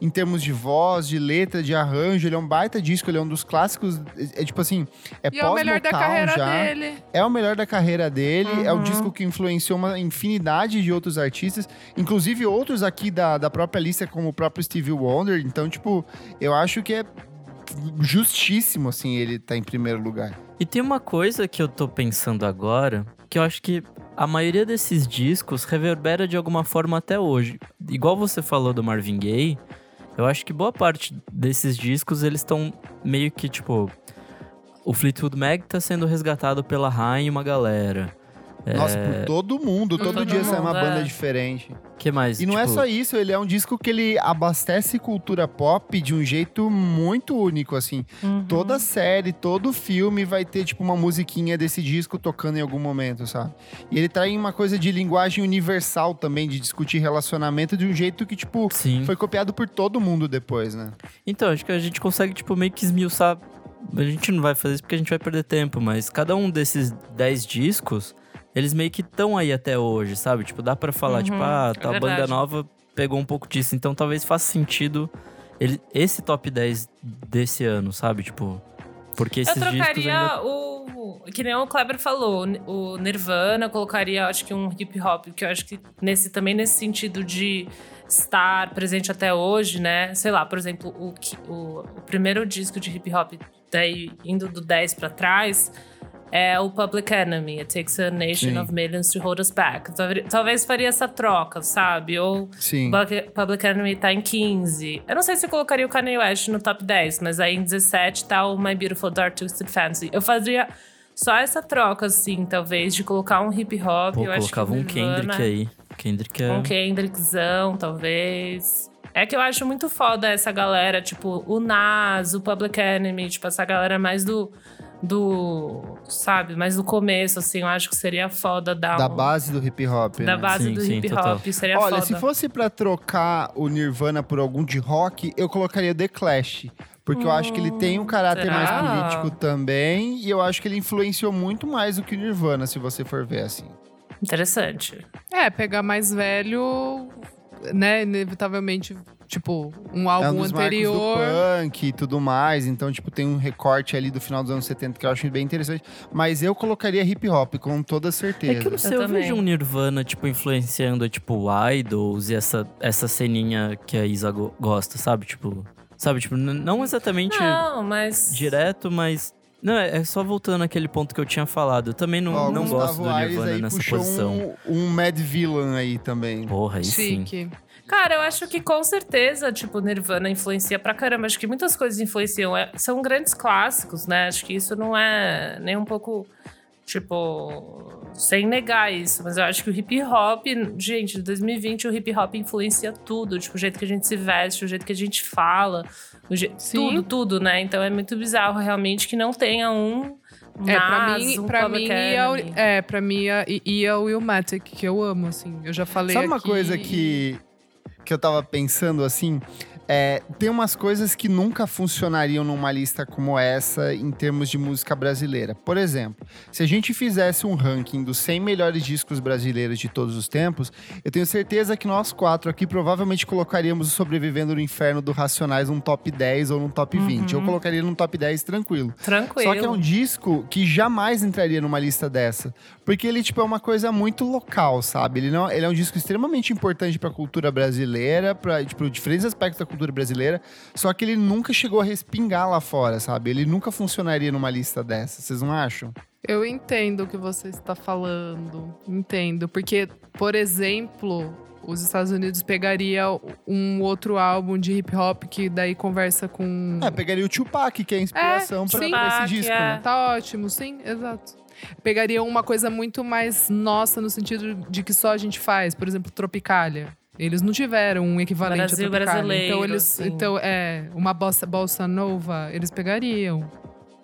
em termos de voz, de letra, de arranjo, ele é um baita disco, ele é um dos clássicos, é, é tipo assim, é E é o melhor da carreira já. dele. É o melhor da carreira dele, é o Uhum. disco que influenciou uma infinidade de outros artistas, inclusive outros aqui da, da própria lista, como o próprio Stevie Wonder. Então, tipo, eu acho que é justíssimo, assim, ele tá em primeiro lugar. E tem uma coisa que eu tô pensando agora, que eu acho que a maioria desses discos reverbera de alguma forma até hoje. Igual você falou do Marvin Gaye, eu acho que boa parte desses discos eles estão meio que tipo o Fleetwood Mac tá sendo resgatado pela Rain e uma galera. Nossa, por todo mundo, todo, todo dia sai uma mundo, banda é. diferente. que mais? E não é Tipo, só isso, ele é um disco que ele abastece cultura pop de um jeito muito único, assim. Uhum. Toda série, todo filme vai ter, tipo, uma musiquinha desse disco tocando em algum momento, sabe? E ele traz uma coisa de linguagem universal também, de discutir relacionamento de um jeito que, tipo, Sim. foi copiado por todo mundo depois, né? Então, acho que a gente consegue, tipo, meio que esmiuçar. A gente não vai fazer isso porque a gente vai perder tempo, mas cada um desses 10 discos, eles meio que estão aí até hoje, sabe? Tipo, dá pra falar, Uhum, tipo, ah, é tal banda nova pegou um pouco disso. Então talvez faça sentido ele, esse top 10 desse ano, sabe? Tipo, porque esses Eu trocaria ainda... o. Que nem o Kleber falou, o Nirvana, eu colocaria, acho que um hip hop, que eu acho que nesse, também nesse sentido de estar presente até hoje, né? Sei lá, por exemplo, o, o, o primeiro disco de hip hop, daí indo do 10 pra trás, é o Public Enemy. It takes a nation Sim. of millions to hold us back. Talvez- faria essa troca, sabe? Ou Sim. Public, Enemy tá em 15. Eu não sei se eu colocaria o Kanye West no top 10, mas aí em 17 tá o My Beautiful Dark Twisted Fantasy. Eu fazia só essa troca, assim, talvez, de colocar um hip hop. Pô, eu acho que colocava um Kendrick aí. Kendrick é... Um Kendrickzão, talvez. É que eu acho muito foda essa galera, tipo, o Nas, o Public Enemy, tipo, essa galera mais do. Do. Sabe, mais do começo, assim, eu acho que seria foda dar Da um- base do hip hop, da né? base Sim, do sim, hip total. hop. Seria Olha, foda. se fosse pra trocar o Nirvana por algum de rock, eu colocaria The Clash. Porque eu acho que ele tem um caráter será? mais político também. E eu acho que ele influenciou muito mais do que o Nirvana, se você for ver assim. Interessante. É, pegar mais velho, né? Inevitavelmente, tipo, um é um álbum dos anterior. do punk e tudo mais. Então, tipo, tem um recorte ali do final dos anos 70 que eu acho bem interessante. Mas eu colocaria hip hop, com toda É certeza. que eu não sei, Eu eu, vejo um Nirvana, tipo, influenciando, tipo, Idols e essa, essa ceninha que a Isa go- gosta, sabe? Tipo, sabe? Tipo, não exatamente Não, mas. direto, mas... Não, é é só voltando àquele ponto que eu tinha falado. Eu também não, Ó, não Gustavo gosto do Aires Nirvana aí nessa puxou posição. Um, um Mad Villain aí também. Porra, aí sim. Cara, eu acho que com certeza, tipo, Nirvana influencia pra caramba. Acho que muitas coisas influenciam. É- são grandes clássicos, né? Acho que isso não é nem um pouco Tipo, sem negar isso, mas eu acho que o hip hop, gente, em 2020 o hip hop influencia tudo, tipo, o jeito que a gente se veste, o jeito que a gente fala, o je... tudo, tudo, né? Então é muito bizarro realmente que não tenha um É, pra Nas, mim, um pra mim ia, Enemy. é, pra mim ia, ia o Willmatic, que eu amo, assim. Eu já falei Sabe uma aqui- coisa que, que eu tava pensando assim? É, tem umas coisas que nunca funcionariam numa lista como essa em termos de música brasileira. Por exemplo, se a gente fizesse um ranking dos 100 melhores discos brasileiros de todos os tempos, eu tenho certeza que nós quatro aqui provavelmente colocaríamos o Sobrevivendo no Inferno do Racionais num top 10 ou num top 20. Eu colocaria num top 10 tranquilo. Tranquilo. Só que é um disco que jamais entraria numa lista dessa. Porque ele, tipo, é uma coisa muito local, sabe? Ele, não, ele é um disco extremamente importante pra cultura brasileira, pra, tipo, diferentes aspectos da cultura brasileira. Só que ele nunca chegou a respingar lá fora, sabe? Ele nunca funcionaria numa lista dessa. Vocês não acham? Eu entendo o que você está falando. Entendo. Porque, por exemplo, os Estados Unidos pegaria um outro álbum de hip hop que daí conversa com. É, pegaria o Tupac, que é a inspiração sim. pra esse disco, é. né? Tá ótimo, sim, exato. Pegaria uma coisa muito mais nossa, no sentido de que só a gente faz. Por exemplo, Tropicália. Eles não tiveram um equivalente Brasil a brasileiro, então, eles, assim. então, é, uma bossa, bossa nova, eles pegariam.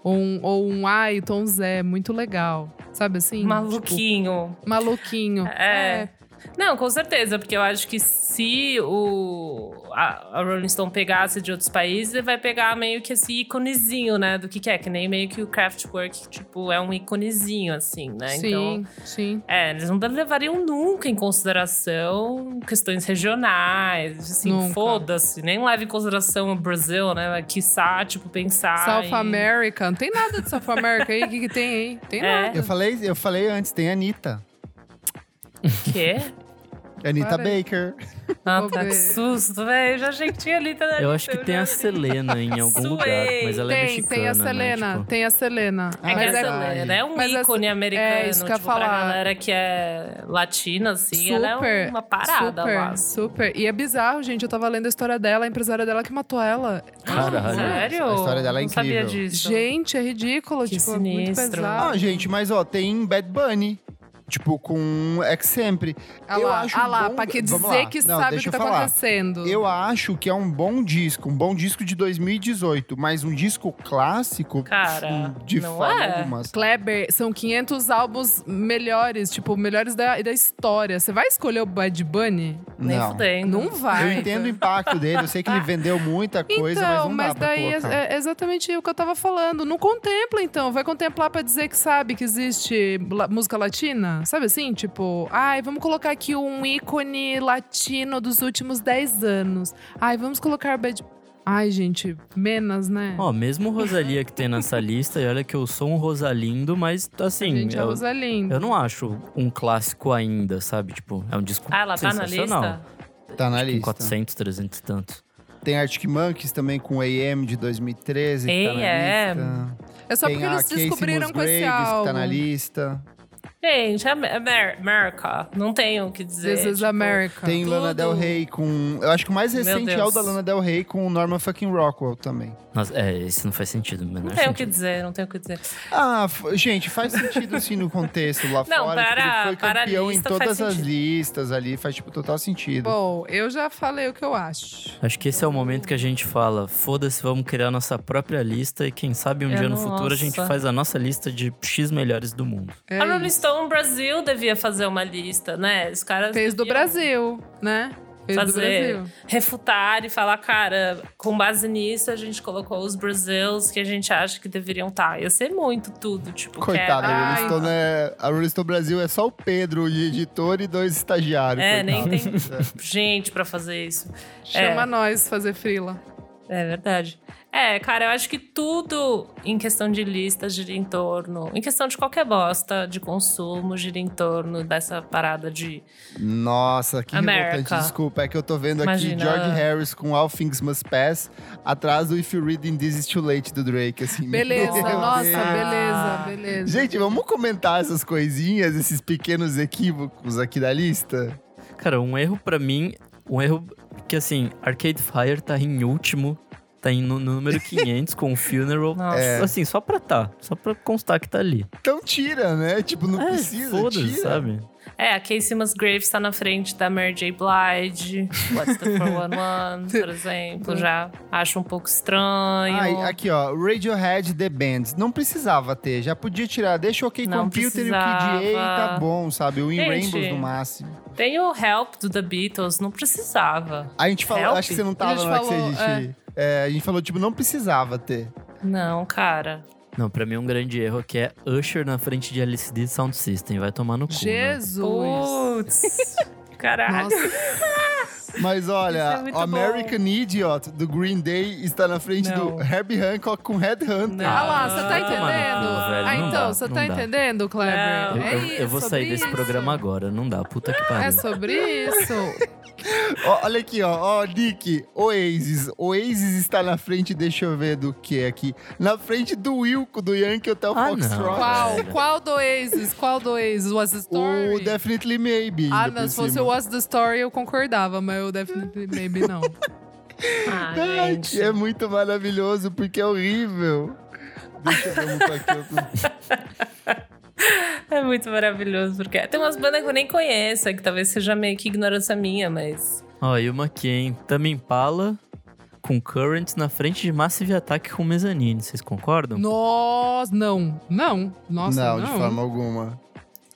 Ou um, ou um Ailton Zé, muito legal. Sabe assim? Tipo, Maluquinho. maluquinho. É. Não, com certeza, porque eu acho que se o a, a Rolling Stone pegasse de outros países, ele vai pegar meio que esse íconezinho, né, do que, que é, que nem meio que o Kraftwerk, tipo, é um íconezinho, assim, né? Sim, Então, sim. é, eles não levariam nunca em consideração questões regionais, assim, foda-se, nem leva em consideração o Brasil, né, quiçá, tipo, pensar South em... America. Não tem nada de South America aí. O que, que tem aí? Tem É. nada. Eu falei, eu falei antes, tem a Anitta. Quê? Anitta Para. Baker. Ah, Vou tá que susto, velho. Já achei que tinha ali. Tá Eu acho que tem a Selena em algum lugar, mas ela é Tem, mexicana, tem a Selena. né? Tipo, Tem a Selena. Ah, É mas que é, essa verdade. Selena é um Mas essa- ícone americano. é isso que eu tipo, pra falar. galera que é latina, assim, ela super, é uma parada super, lá. super. E é bizarro, gente. Eu tava lendo a história dela, a empresária dela que matou ela. Caralho. Sério? A história dela é Não sabia incrível. disso. Gente, é ridículo. Que tipo, é muito sinistro. pesado. Ah, gente, mas ó, tem Bad Bunny. Tipo, com Ex Sempre. Ah eu lá, acho ah lá, bom- pra que dizer lá. que Não, sabe o que eu tá falar. acontecendo. Eu acho que é um bom disco, um bom disco de 2018, mas um disco clássico, Cara, de não forma é? alguma. Kleber, são 500 álbuns melhores, tipo, melhores da, da história. Você vai escolher o Bad Bunny? Nem Não. fudendo. Não vai. Eu entendo o impacto dele, eu sei que ele vendeu muita coisa, mas Então, não mas dá daí é, é exatamente o que eu tava falando. Não contempla, então. Vai contemplar pra dizer que sabe que existe música latina? Sabe assim? Tipo, ai, vamos colocar aqui um ícone latino dos últimos 10 anos. Ai, vamos colocar Bad. Ai, gente, menos, né? Ó, mesmo Rosalia que tem nessa lista, e olha que eu sou um Rosalindo, mas assim, gente, é eu, Rosalinda. eu não acho um clássico ainda, sabe? Tipo, é um disco Ah, ela tá na lista? Tá na Tem lista. 400, 300 e tantos. Tem Arctic Monkeys também com AM de 2013, que tá na AM. lista. É só Tem porque eles descobriram com esse álbum. que tá na lista. Gente, Amer- America. Não tenho o que dizer. This is tipo, America. Tem Lana Tudo. Del Rey com... Eu acho que o mais recente é o da Lana Del Rey com o Norman fucking Rockwell também. Nossa, é, esse não faz sentido. Menor Não tenho o que dizer, não tenho o que dizer. Ah, gente, faz sentido assim no contexto lá Não, fora. tipo, para- ele foi para a campeão em lista todas faz as sentido. listas ali, faz tipo total sentido. Bom, eu já falei o que eu acho. Acho que esse é o momento que a gente fala: foda-se, vamos criar nossa própria lista e quem sabe um É, dia no futuro a gente nossa. faz a nossa lista de X melhores do mundo. É a Rolling isso. Stone Brasil devia fazer uma lista, né? Os caras Fez do Brasil, né? Fez do fazer, Brasil. refutar e falar, cara, com base nisso a gente colocou os Brazils que a gente acha que deveriam estar. Ia ser muito tudo, tipo, Coitada, que a é- Rolling. Stone é- a Rolling Stone Brasil é só o Pedro de editor e dois estagiários. É, nem coitado. tem gente pra fazer isso. Chama nós fazer frila. É verdade. É, cara, eu acho que tudo em questão de listas gira em torno. Em questão de qualquer bosta de consumo, gira em torno dessa parada de. Nossa, que revoltante. Desculpa, é que eu tô vendo aqui Imagina. George Harris com All Things Must Pass, atrás do If You Reading This Is Too Late do Drake, assim. Beleza, meu nossa, Deus. beleza, beleza. Gente, vamos comentar essas coisinhas, esses pequenos equívocos aqui da lista? Cara, um erro pra mim, um erro que assim, Arcade Fire tá em último, Tá em, no, no número 500 com o Funeral. Nossa. É. Assim, só pra tá. Só pra constar que tá ali. Então tira, né? Tipo, não é, precisa, foda-se, tira. sabe? É, a Casey Musgraves tá na frente da Mary J. Blige. What's the 411, por exemplo. Já acho um pouco estranho. Ai, aqui, ó, Radiohead The Band. Não precisava ter, já podia tirar. Deixa o OK Não Computer e o precisava. KDA tá bom, sabe? O In Gente. Rainbows no máximo. Tem o Help do The Beatles, não precisava. A gente falou, Help? acho que você não tava na hora que a gente. é, a gente falou, tipo, não precisava ter. Não, cara. Não, pra mim um grande erro que é Usher na frente de LCD Sound System. Vai tomar no cu, né? Jesus! Putz. Caralho. Mas olha, Isso é American Idiot do Green Day está na frente Não. do Herbie Hancock com Headhunter. Ah lá, você tá entendendo? ah, então, você tá dá. entendendo, Kleber? Eu, É eu- eu vou isso, sair sobre desse isso. programa agora. Não dá. Puta que pariu. É sobre isso. Olha aqui, ó, ó, Nick, Oasis. Oasis está na frente, deixa eu ver do que aqui. Na frente do Wilco, do Yankee Hotel Ah, não. Foxtrot. Qual? Qual do Oasis? Qual do Oasis? Was the Story? O Definitely Maybe. Ah, não, se fosse o Was the Story eu concordava, mas o Definitely Maybe não. Ah, Ai, gente. é muito maravilhoso, porque é horrível. Deixa eu ver um aqui. É muito maravilhoso, porque tem umas bandas que eu nem conheço, que talvez seja meio que ignorância minha, mas. Ó, e uma aqui, hein? Tame Impala com Currents na frente de Massive Attack com Mezzanine. Vocês concordam? Nossa, não. Não. Nossa, não, não. de forma alguma.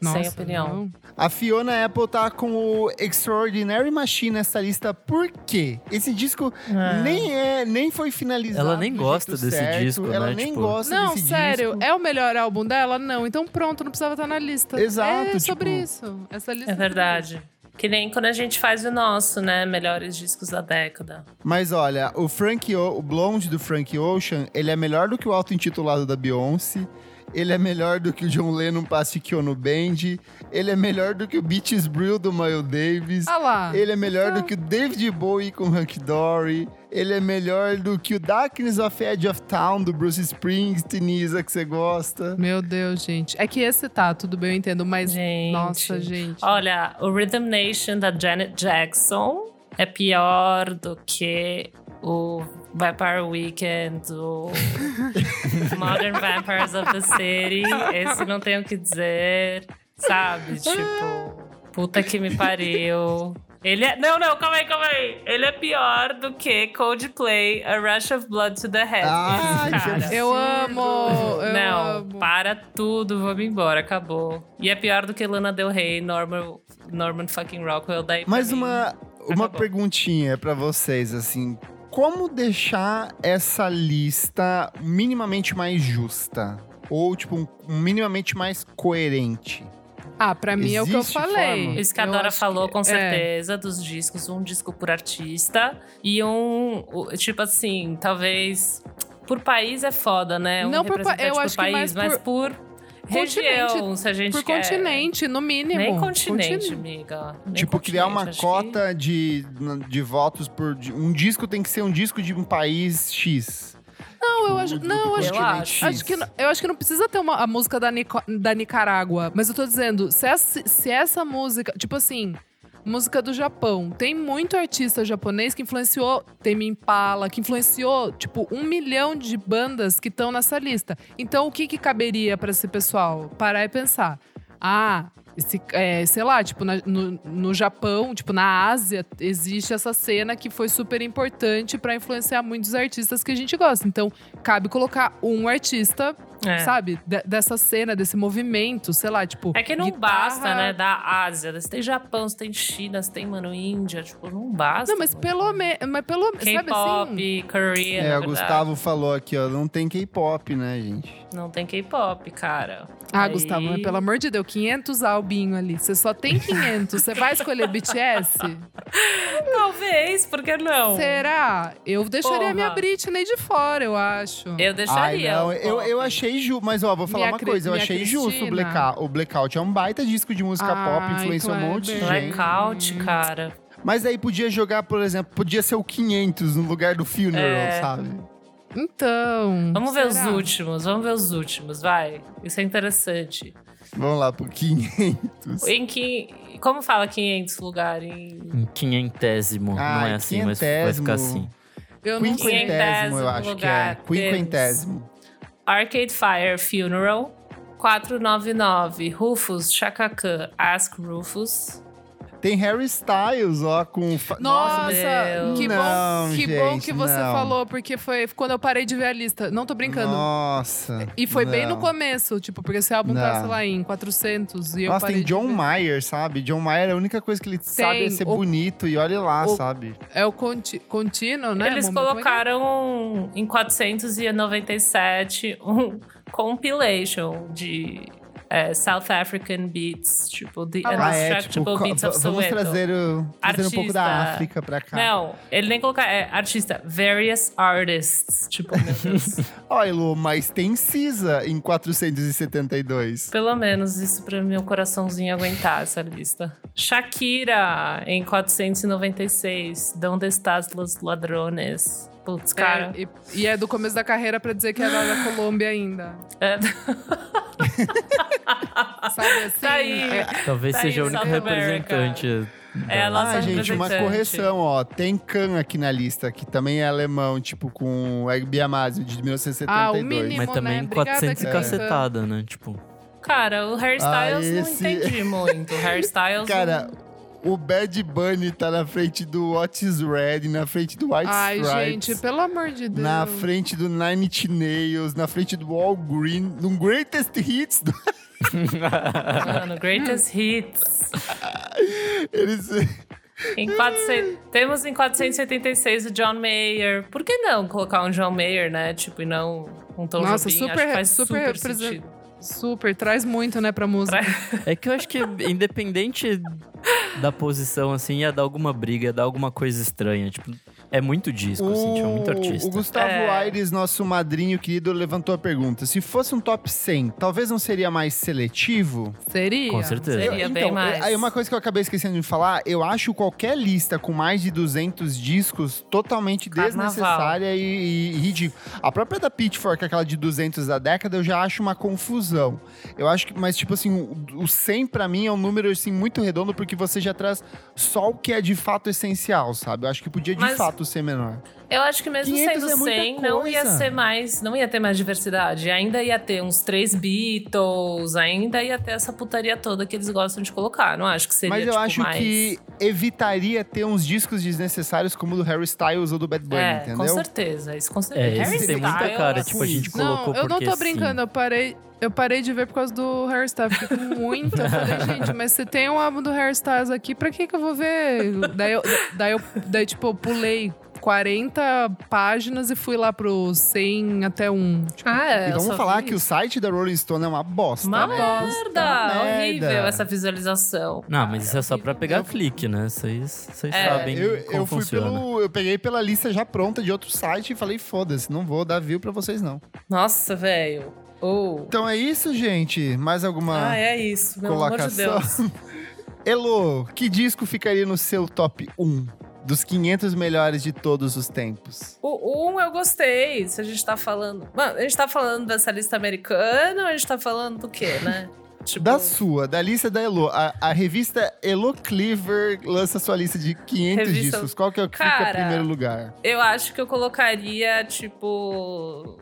Nossa, Sem opinião. não. A Fiona Apple tá com o Extraordinary Machine nessa lista, por quê? Esse disco Ah. nem, é, nem foi finalizado. Ela nem gosta desse certo, disco, Ela né? nem Tipo- gosta Não, desse sério, disco. é o melhor álbum dela? Não, então pronto, não precisava estar na lista. Exato, É sobre tipo- isso. Essa lista É verdade. Que nem quando a gente faz o nosso, né? Melhores discos da década. Mas olha, o Frank o, o Blonde do Frank Ocean, ele é melhor do que o auto-intitulado da Beyoncé. Ele é melhor do que o John Lennon Pasticchio no Band. Ele é melhor do que o Beaches Brew do Miles Davis. Ah lá. Ele é melhor do que o David Bowie com Hunky Dory. Ele é melhor do que o Darkness of Edge of Town do Bruce Springsteen, Isa, que você gosta. Meu Deus, gente. É que esse tá, tudo bem, eu entendo, mas. Gente. Nossa, gente. Olha, o Rhythm Nation da Janet Jackson é pior do que o Vampire Weekend, o Modern Vampires of the City. Esse não tenho o que dizer, sabe? Tipo, puta que me pariu. Ele é. Não, não, calma aí, calma aí. Ele é pior do que Coldplay, A Rush of Blood to the Head. Esse cara. Eu amo! Eu Não, amo. para tudo, vamos embora, acabou. E é pior do que Lana Del Rey, Norman, Norman fucking Rockwell. Daí Mais mim, uma, uma perguntinha pra vocês, assim. Como deixar essa lista minimamente mais justa? Ou, tipo, um- minimamente mais coerente? Ah, pra mim é o que eu Existe falei. forma? Isso que a Eu Dora falou, que- com é. certeza, dos discos, um disco por artista e um, tipo assim, talvez por país é foda, né? Um Não por pa- eu por acho que país, mais mas por, região, Continente, se a gente Por quer. continente, no mínimo. Nem continente, Continente. amiga. Nem tipo, criar uma continente, cota de, de votos por. de- um disco tem que ser um disco de um país X. Não, eu acho. Não, eu acho que. acho. Acho que, não- eu acho que não precisa ter uma, a música da, Nico- da Nicarágua. Mas eu tô dizendo, se essa, se essa música. Tipo assim, música do Japão. Tem muito artista japonês que influenciou Tame Impala, que influenciou, tipo, um milhão de bandas que estão nessa lista. Então, o que que caberia pra esse pessoal? Parar e pensar. Ah. Esse, é, sei lá, tipo, na- no, no Japão, tipo, na Ásia, existe essa cena que foi super importante pra influenciar muitos artistas que a gente gosta. Então, cabe colocar um artista, É. sabe, de- dessa cena, desse movimento, sei lá, tipo. É que não guitarra- basta, né? Da Ásia. Você tem Japão, você tem China, você tem, mano, Índia. Tipo, não basta. Não, mas mano. pelo menos. Mas pelo sabe K-pop, assim? Korea. É, o. Gustavo falou aqui, ó. Não tem K-pop, né, gente? Não tem K-pop, cara. Ah, Aí- Gustavo, mas pelo amor de Deus, 500 albinho ali. Você só tem 500. Você vai escolher BTS? Talvez, por que não? Será? Eu deixaria Porra. a minha Britney de fora, eu acho. Eu deixaria. Ai, não, eu, eu achei justo. Mas, ó, vou falar Minha uma Cri- coisa. Eu minha achei justo o. Blackout. O Blackout é um baita disco de música pop, Ai, influenciou um monte de gente. Blackout, cara. Mas aí podia jogar, por exemplo, podia ser o 500 no lugar do Funeral, É. sabe? Então. Vamos ver os será? últimos, vamos ver os últimos, vai. Isso é interessante. Vamos lá pro 500. Em que. Como fala 500 lugar? Em... Em quinhentésimo. não Ai, é assim, mas vai quinhentésimo. ficar assim. Eu não. Quinquentésimo, eu acho que é. lugar, Quinquentésimo. Arcade Fire Funeral. 499 Rufus Chaka Khan Ask Rufus. Tem Harry Styles, ó, com. Nossa, que bom, Não, que, bom gente, que você não. falou, porque foi quando eu parei de ver a lista. Não tô brincando. Nossa. E foi bem no não. começo, tipo, porque esse álbum tá, Não. sei lá, em 400 e eu Nossa, parei tem John. Mayer, sabe? John Mayer, a única coisa que ele sabe é ser o- bonito e olha lá, o- sabe? É o conti contínuo, né? Eles Momento- como é é? colocaram em 497 um compilation de é, South African Beats, tipo, The Ah, Ah, é, Undestructible tipo, Beats of vamos Soweto. trazer, o, trazer um pouco da. África pra cá. Não, ele nem colocar, é artista, various artists, tipo, meu Deus. Olha, Lu, mas tem Cisa em 472. Pelo menos isso pra meu coraçãozinho aguentar essa lista. Shakira em 496, Donde estás los ladrones? Putz, cara. É, e, e é do começo da carreira pra dizer que era da Colômbia ainda. É. Sabe assim? Tá aí. É, Talvez Tá seja aí, o único America. representante. É a nossa Ah, gente, uma correção, ó. Tem Khan aqui na lista, que também é alemão, tipo, com Egg Amazio, de 1972. Ah, o mínimo. Mas né? também Obrigada, 400 e Kika. cacetada, né? Tipo, Cara, o hairstyles Ah, não esse- entendi muito. O hairstyles. Cara, o Bad Bunny tá na frente do Otis Red, na frente do White Ai, Stripes. gente, pelo amor de Deus. Na frente do Nine Inch Nails, na frente do All Green, no Greatest Hits. do- Mano, greatest hits. Eles. Em 400, temos em 476 o John Mayer. Por que não colocar um John Mayer, né? Tipo, e não um Tom Nossa, Jobim? super- Acho que faz super super, sentido. Super, traz muito, né, pra música. É que eu acho que, independente da posição, assim, ia dar alguma briga, ia dar alguma coisa estranha. Tipo, é muito disco, assim, tipo, é muito artista. o Gustavo É. Aires, nosso madrinho querido, levantou a pergunta. Se fosse um top 100, talvez não seria mais seletivo? Seria? Com certeza. Seria Eu- bem então, mais. Aí uma coisa que eu acabei esquecendo de falar, eu acho qualquer lista com mais de 200 discos totalmente Carnaval. desnecessária e, e ridícula. A própria da Pitchfork, aquela de 200 da década, eu já acho uma confusão. Eu acho que, mas tipo assim, o, o 100 pra mim é um número assim muito redondo porque você já traz só o que é de fato essencial, sabe? Eu acho que podia de Mas- fato ser menor. Eu acho que mesmo 500 sendo é muita 100, não ia ser mais. Não ia ter mais diversidade. Ainda ia ter uns três Beatles, ainda ia ter essa putaria toda que eles gostam de colocar. Não acho que seria Mas eu tipo, acho mais... que evitaria ter uns discos desnecessários como o do Harry Styles ou do Bad Bunny, É, entendeu? com certeza. Isso com certeza. É, Harry tem muita Styles, cara, tipo, a gente Não, colocou eu não tô sim. brincando, eu parei. Eu parei de ver por causa do hairstyle. Fiquei com muito. Eu falei, gente, mas você tem um álbum do hairstyles aqui, pra que que eu vou ver? Daí, eu, daí, eu, daí tipo, eu pulei 40 páginas e fui lá pro 100 até um. Ah, é, E eu vamos falar vi que o site da Rolling Stone é uma bosta, Uma né? merda, Uma horrível merda. essa visualização. Não, mas isso é só pra pegar clique, né? Vocês vocês É, sabem Eu, como eu fui funciona. pelo. Eu peguei pela lista já pronta de outro site e falei, foda-se, não vou dar view pra vocês, não. Nossa, velho. Oh. Então é isso, gente. Mais alguma Ah, é isso, meu amor de colocação? Deus. Elo, que disco ficaria no seu top 1 dos 500 melhores de todos os tempos? O 1 um eu gostei. Se a gente tá falando. Mano, a gente tá falando dessa lista americana ou a gente tá falando do quê, né? Tipo, Da sua, da lista da Elo. A, a revista Elo Cleaver lança sua lista de 500 Revista- discos. Qual que é o que fica Cara, em primeiro lugar? eu acho que eu colocaria, tipo.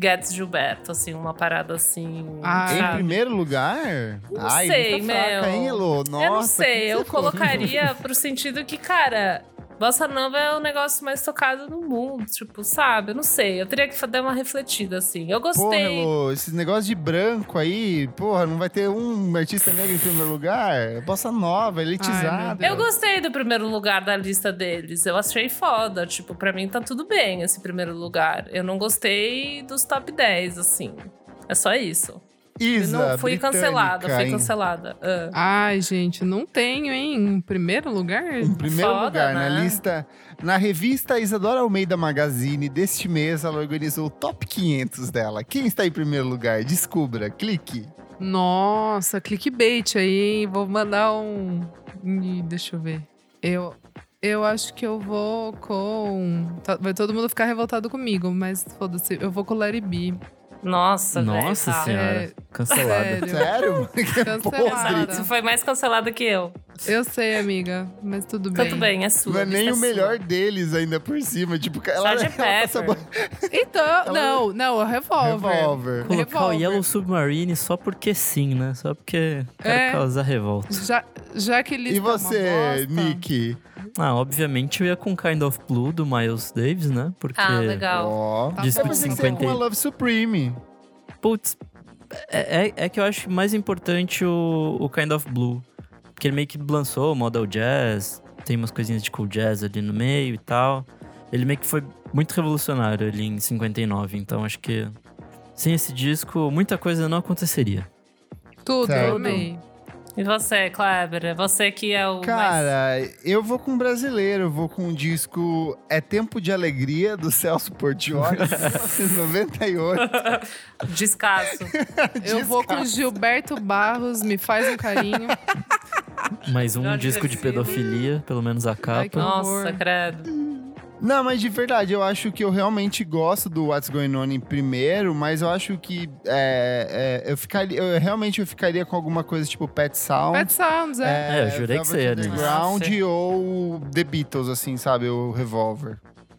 Gets Gilberto, assim, uma parada assim. Ah, Em primeiro lugar? Não Ai, sei, lista fraca, meu. hein? Nossa, eu não sei, eu colocaria pro sentido que, cara, Bossa Nova é o negócio mais tocado no mundo, tipo, sabe? Eu não sei, eu teria que dar uma refletida, assim. Eu Porra, gostei. Elo, esses negócios de branco aí, porra, não vai ter um artista negro em primeiro lugar? Bossa nova, elitizada. Eu gostei do primeiro lugar da lista deles. Eu achei foda. Tipo, pra mim tá tudo bem esse primeiro lugar. Eu não gostei dos top 10, assim. É só isso. Isa, não, fui britânica, cancelada, fui hein? cancelada. Ah. Ai, gente, não tenho, hein? Em primeiro lugar? Em primeiro Foda, lugar, na né? lista, na revista Isadora Almeida Magazine deste mês, ela organizou o top 500 dela. Quem está em primeiro lugar? Descubra, clique. Nossa, clickbait aí, hein? Vou mandar um. Ih, Deixa eu ver. Eu. Eu acho que eu vou com. tá- Vai todo mundo ficar revoltado comigo, mas foda-se. Eu vou com o Larry B. Nossa. Nossa tá. senhora. É, Cancelada. sério. Sério? Cancelada. Você foi mais cancelado que eu. Eu sei, amiga, mas tudo bem. Tudo bem, é sua. Não é a nem o sua. melhor deles ainda por cima. Tipo, ela, Sgt. ela passa Pepper. Então, não, não, é revólver. Revolver. Colocar o Revolver. Yellow Submarine só porque sim, né? Só porque quer É. causar revolta. Já, já que lista E é uma você, Nick? Ah, obviamente eu ia com Kind of Blue do Miles Davis, né? Porque. Ah, legal. Ó. Tá Disco que você ia com a Love Supreme. Putz, é, é- é que eu acho mais importante o, o Kind of Blue. Porque ele meio que lançou o Model Jazz, tem umas coisinhas de cool jazz ali no meio e tal. Ele meio que foi muito revolucionário ali em 59, então acho que sem esse disco muita coisa não aconteceria. Tudo, Certo. eu amei. E você, Kleber? Você que é o mais... Cara, eu vou com um brasileiro, eu vou com o disco É Tempo de Alegria, do Celso Portioli, 1998. Descasso. Eu vou com Gilberto Barros, me faz um carinho. Mais um disco de pedofilia, pelo menos a capa. Nossa, credo. Não, mas de verdade, eu acho que eu realmente gosto do What's Going On em primeiro, mas eu acho que é, é, eu ficaria, eu realmente eu ficaria com alguma coisa tipo Pet Sound. Pet Sounds, é. É, eu jurei que você ia Velvet nisso. Underground Ah, ou The Beatles, assim, sabe? O Revolver.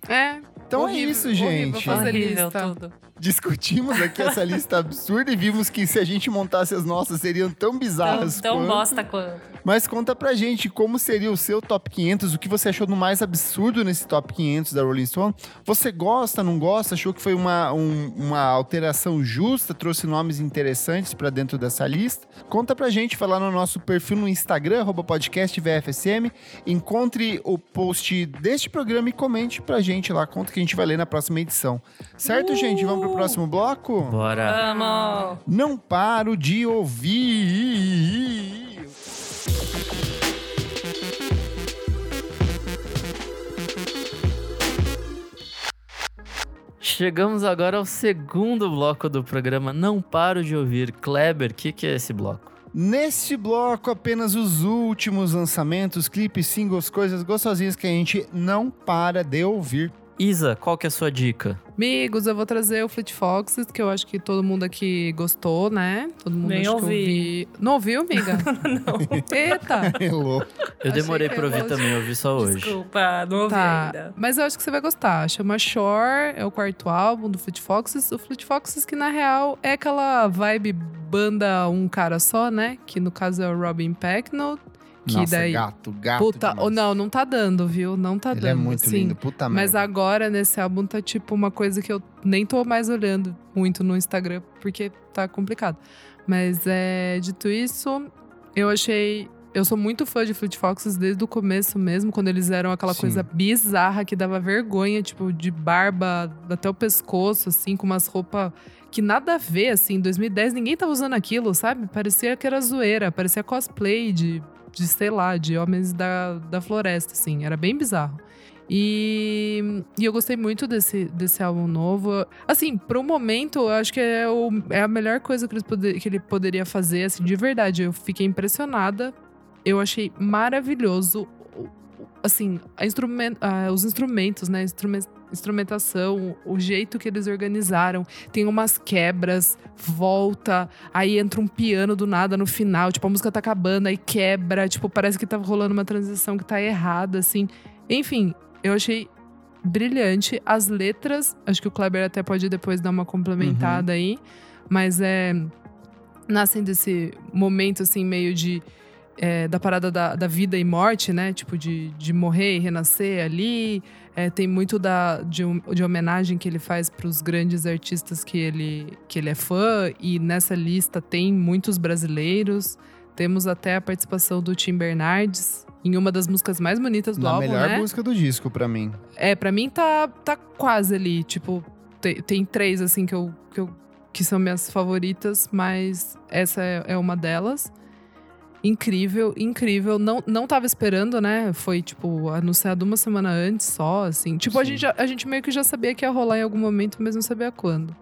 É. Então é Horrível, isso, horrível gente. fazer Horrível lista. tudo. Discutimos aqui essa lista absurda e vimos que se a gente montasse as nossas seriam tão Tão, bizarras tão quanto. bosta quanto. Mas conta pra gente como seria o seu top 500, o que você achou do mais absurdo nesse top 500 da Rolling Stone. Você gosta, não gosta? Achou que foi uma, um- uma alteração justa? Trouxe nomes interessantes pra dentro dessa lista? Conta pra gente, vai lá no nosso perfil no Instagram, arroba podcast VFSM. Encontre o post deste programa e comente pra gente lá. Conta que a gente vai ler na próxima edição. Certo, gente? Vamos pro próximo bloco? Bora. Vamos. Não paro de ouvir. Chegamos agora ao segundo bloco do programa. Não paro de ouvir. Kleber, o que, que é esse bloco? Neste bloco, apenas os últimos lançamentos, clipes, singles, coisas gostosinhas que a gente não para de ouvir. Isa, qual que é a sua dica? Amigos, eu vou trazer o Fleet Foxes, que eu acho que todo mundo aqui gostou, né? Todo mundo Nem acho que ouvi. ouvi. Não ouviu, amiga? Não. Eita! É. Eu demorei pra ouvir também, eu ouvi só hoje. Desculpa, não ouvi Tá, ainda. mas eu acho que você vai gostar. Chama Shore, é o quarto álbum do Fleet Foxes. O Fleet Foxes, que na real é aquela vibe banda um cara só, né? Que no caso é o Robin Pecknold. Que Nossa, daí. gato, gato. Puta, demais. ou não, não tá dando, viu? Não tá Ele dando. é muito assim. lindo, puta Mas merda. agora, nesse álbum, tá tipo uma coisa que eu nem tô mais olhando muito no Instagram, porque tá complicado. Mas é dito isso, eu achei. Eu sou muito fã de Fleet Foxes desde o começo mesmo, quando eles eram aquela Sim. coisa bizarra que dava vergonha, tipo, de barba até o pescoço, assim, com umas roupas que nada a ver, assim. Em 2010 ninguém tava usando aquilo, sabe? Parecia que era zoeira, parecia cosplay de, de sei lá, de homens da, da floresta, assim. Era bem bizarro. E, e eu gostei muito desse, desse álbum novo. Assim, pro momento, eu acho que é, o, é a melhor coisa que, eles poder- que ele poderia fazer, assim, de verdade. Eu fiquei impressionada. Eu achei maravilhoso. Assim, a instrumen- ah, os instrumentos, né? Instrumen- instrumentação, o jeito que eles organizaram. Tem umas quebras, volta, aí entra um piano do nada no final. Tipo, a música tá acabando, aí quebra. Tipo, parece que tá rolando uma transição que tá errada, assim. Enfim, eu achei brilhante. As letras, acho que o Kleber até pode depois dar uma complementada aí, mas é. Nascem desse momento, assim, meio de. É, da parada da, da vida e morte, né? Tipo, de, de morrer e renascer ali. É, tem muito da, de, de homenagem que ele faz para os grandes artistas que ele, que ele é fã, e nessa lista tem muitos brasileiros. Temos até a participação do Tim Bernardes em uma das músicas mais bonitas do Na álbum, melhor né? música do disco, pra mim. É, pra mim tá, tá quase ali. Tipo, te- tem, três, assim, que, eu, que, eu, que são minhas favoritas, mas essa é, é uma delas. Incrível, incrível. Não, não tava esperando, né? Foi, tipo, anunciado uma semana antes só, assim. Tipo, a gente, a gente meio que já sabia que ia rolar em algum momento, mas não sabia quando.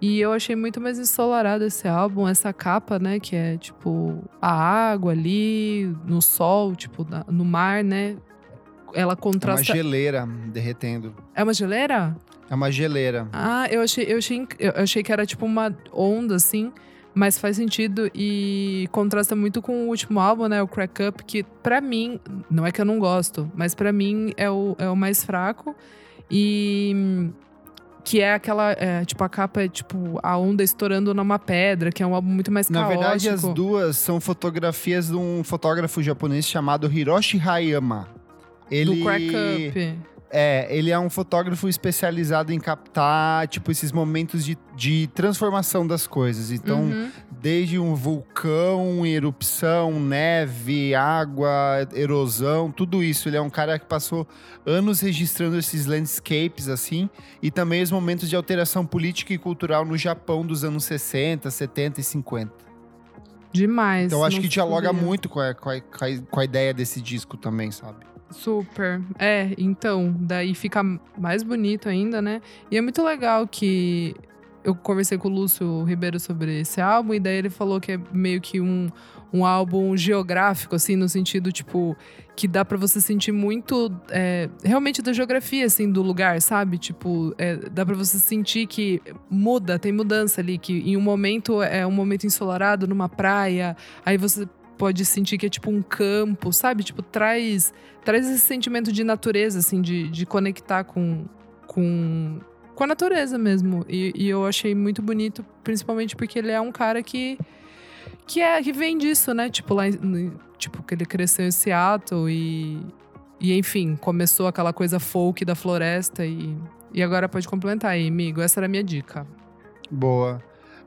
E eu achei muito mais ensolarado esse álbum, essa capa, né? Que é, tipo, a água ali, no sol, tipo, na- no mar, né? Ela É uma contrasta. geleira derretendo. É uma geleira? É uma geleira. Ah, eu achei, eu achei, eu achei que era tipo uma onda, assim. Mas faz sentido e contrasta muito com o último álbum, né? O Crack Up, que pra mim, não é que eu não gosto, mas pra mim é o, é o mais fraco. E que é aquela, é, tipo, a capa é tipo a onda estourando numa pedra, que é um álbum muito mais Na caótico. verdade, as duas são fotografias de um fotógrafo japonês chamado Hiroshi Hayama. Ele Do Crack Up. É, ele é um fotógrafo especializado em captar, tipo, esses momentos de, de transformação das coisas. Então, Uhum. desde um vulcão, erupção, neve, água, erosão, tudo isso. Ele é um cara que passou anos registrando esses landscapes, assim, e também os momentos de alteração política e cultural no Japão dos anos 60, 70 e 50. Demais. Então, acho que dialoga muito com, a, com a- com a ideia desse disco também, sabe? Super. É, então, daí fica mais bonito ainda, né? E é muito legal que eu conversei com o Lúcio Ribeiro sobre esse álbum, e daí ele falou que é meio que um, um álbum geográfico, assim, no sentido, tipo, que dá pra você sentir muito, é, realmente da geografia, assim, do lugar, sabe? Tipo, é, dá pra você sentir que muda, tem mudança ali, que em um momento é um momento ensolarado numa praia, aí você pode sentir que é tipo um campo, sabe? Tipo, traz, traz esse sentimento de natureza, assim, de, de conectar com, com, com a natureza mesmo. E, e eu achei muito bonito, principalmente porque ele é um cara que, que, é, que vem disso, né? Tipo, lá, tipo, que ele cresceu em Seattle e, e, enfim, começou aquela coisa folk da floresta e, e agora pode complementar aí, amigo. Essa era a minha dica. Boa.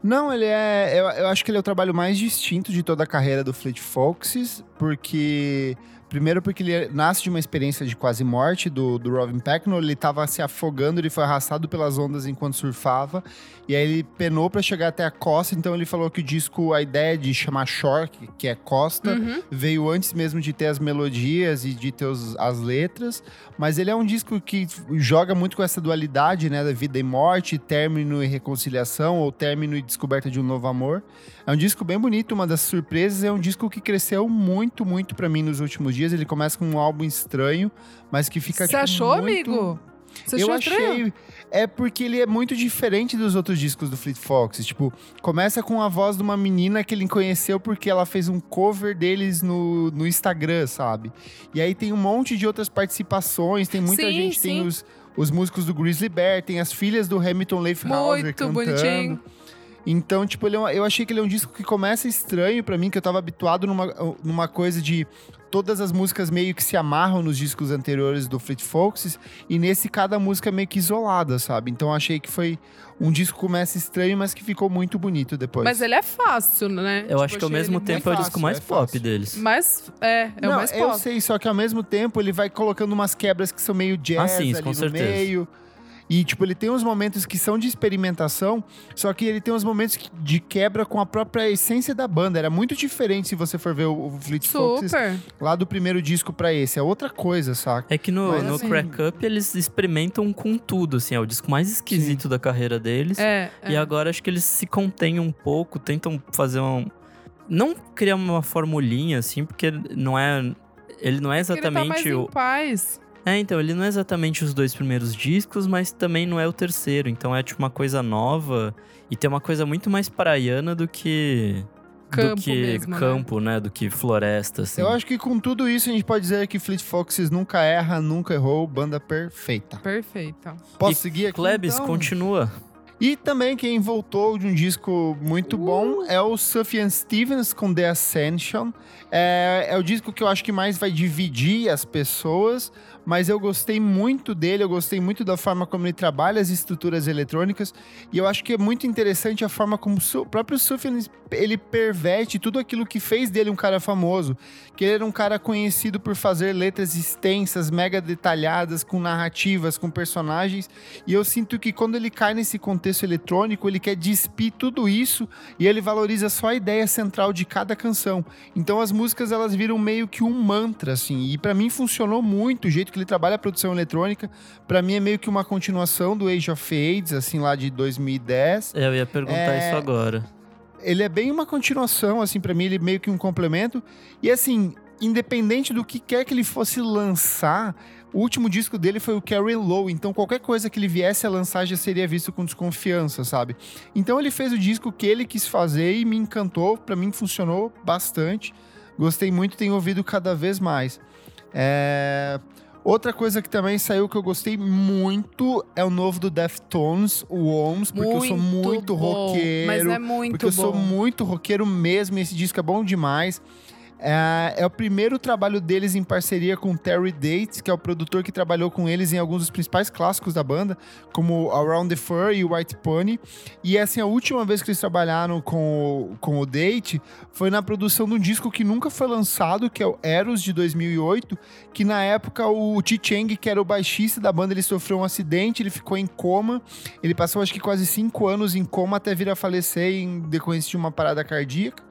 Não, ele é. Eu, eu acho que ele é o trabalho mais distinto de toda a carreira do Fleet Foxes, porque. Primeiro, porque ele nasce de uma experiência de quase morte do, do Robin Pecknold. Ele estava se afogando, ele foi arrastado pelas ondas enquanto surfava. E aí ele penou para chegar até a costa. Então ele falou que o disco, a ideia de chamar Shore, que- é costa, Uhum. veio antes mesmo de ter as melodias e de ter os- as letras, mas ele é um disco que joga muito com essa dualidade, né, da vida e morte, término e reconciliação, ou término e descoberta de um novo amor. É um disco bem bonito, uma das surpresas, é um disco que cresceu muito, muito pra mim nos últimos dias. Ele começa com um álbum estranho, mas que fica Você tipo, achou, muito... amigo? Você eu achou estranho? achei. É porque ele é muito diferente dos outros discos do Fleet Foxes. Tipo, começa com a voz de uma menina que ele conheceu porque ela fez um cover deles no, no Instagram, sabe? E aí tem um monte de outras participações, tem muita Sim, gente, tem sim. os, os músicos do Grizzly Bear, tem as filhas do Hamilton Leif Hauser Muito cantando. bonitinho. Então, tipo, é um- eu achei que ele é um disco que começa estranho pra mim, que eu tava habituado numa, numa coisa de todas as músicas meio que se amarram nos discos anteriores do Fleet Foxes, e nesse cada música é meio que isolada, sabe? Então eu achei que foi um disco que começa estranho, mas que ficou muito bonito depois. Mas ele é fácil, né? Eu Tipo, acho que ao mesmo ele tempo é o disco mais é pop deles. Mas é, é Não, o mais eu pop. sei, só que ao mesmo tempo ele vai colocando umas quebras que são meio jazz Ah, sim, ali com no certeza. meio. E, tipo, ele tem uns momentos que são de experimentação, só que ele tem uns momentos de quebra com a própria essência da banda. Era muito diferente se você for ver o, o Fleet Foxes Super. lá do primeiro disco pra esse. É outra coisa, saca? É que no, Mas, no assim- Crack Up eles experimentam com tudo, assim, é o disco mais esquisito da carreira deles. É, E é. agora acho que eles se contêm um pouco, tentam fazer um. Não criar uma formulinha, assim, porque não é. Ele não é Porque ele tá mais exatamente em o. paz. É, então, ele não é exatamente os dois primeiros discos, mas também não é o terceiro. Então é tipo uma coisa nova. E tem uma coisa muito mais praiana do que. Campo do que mesmo, né? campo, né? Do que floresta, assim. Eu acho que com tudo isso a gente pode dizer que Fleet Foxes nunca erra, nunca errou, banda perfeita. Perfeita. Posso E seguir aqui? Klebs, então? continua. E também quem voltou de um disco muito bom é o Sufjan Stevens com The Ascension. É, é o disco que eu acho que mais vai dividir as pessoas, mas eu gostei muito dele, eu gostei muito da forma como ele trabalha as estruturas eletrônicas, e eu acho que é muito interessante a forma como o próprio Sufjan ele perverte tudo aquilo que fez dele um cara famoso, que ele era um cara conhecido por fazer letras extensas, mega detalhadas, com narrativas, com personagens, e eu sinto que quando ele cai nesse contexto eletrônico, ele quer despir tudo isso e ele valoriza só a ideia central de cada canção. Então as músicas elas viram meio que um mantra assim, e pra mim funcionou muito o jeito que ele trabalha a produção eletrônica. Pra mim é meio que uma continuação do Age of Fades, assim lá de 2010 Eu ia perguntar É, isso agora. ele é bem uma continuação, assim, pra mim, ele é meio que um complemento. E assim, independente do que quer que ele fosse lançar, O último disco dele foi o Carry Low, então qualquer coisa que ele viesse a lançar já seria visto com desconfiança, sabe? Então ele fez o disco que ele quis fazer e me encantou, para mim funcionou bastante. Gostei muito, tenho ouvido cada vez mais. É... Outra coisa que também saiu que eu gostei muito é o novo do Deftones, o Worms, porque eu sou muito bom, roqueiro. Mas é muito porque eu bom. sou muito roqueiro mesmo, e esse disco é bom demais. É, é o primeiro trabalho deles em parceria com Terry Dates, que é o produtor que trabalhou com eles em alguns dos principais clássicos da banda, como Around the Fur e White Pony. E assim, a última vez que eles trabalharam com, o- com o Date foi na produção de um disco que nunca foi lançado, que é o Eros de 2008, que na época o Chi Chang, que era o baixista da banda, ele sofreu um acidente, ele ficou em coma. Ele passou acho que quase cinco anos em coma até vir a falecer em decorrência de uma parada cardíaca.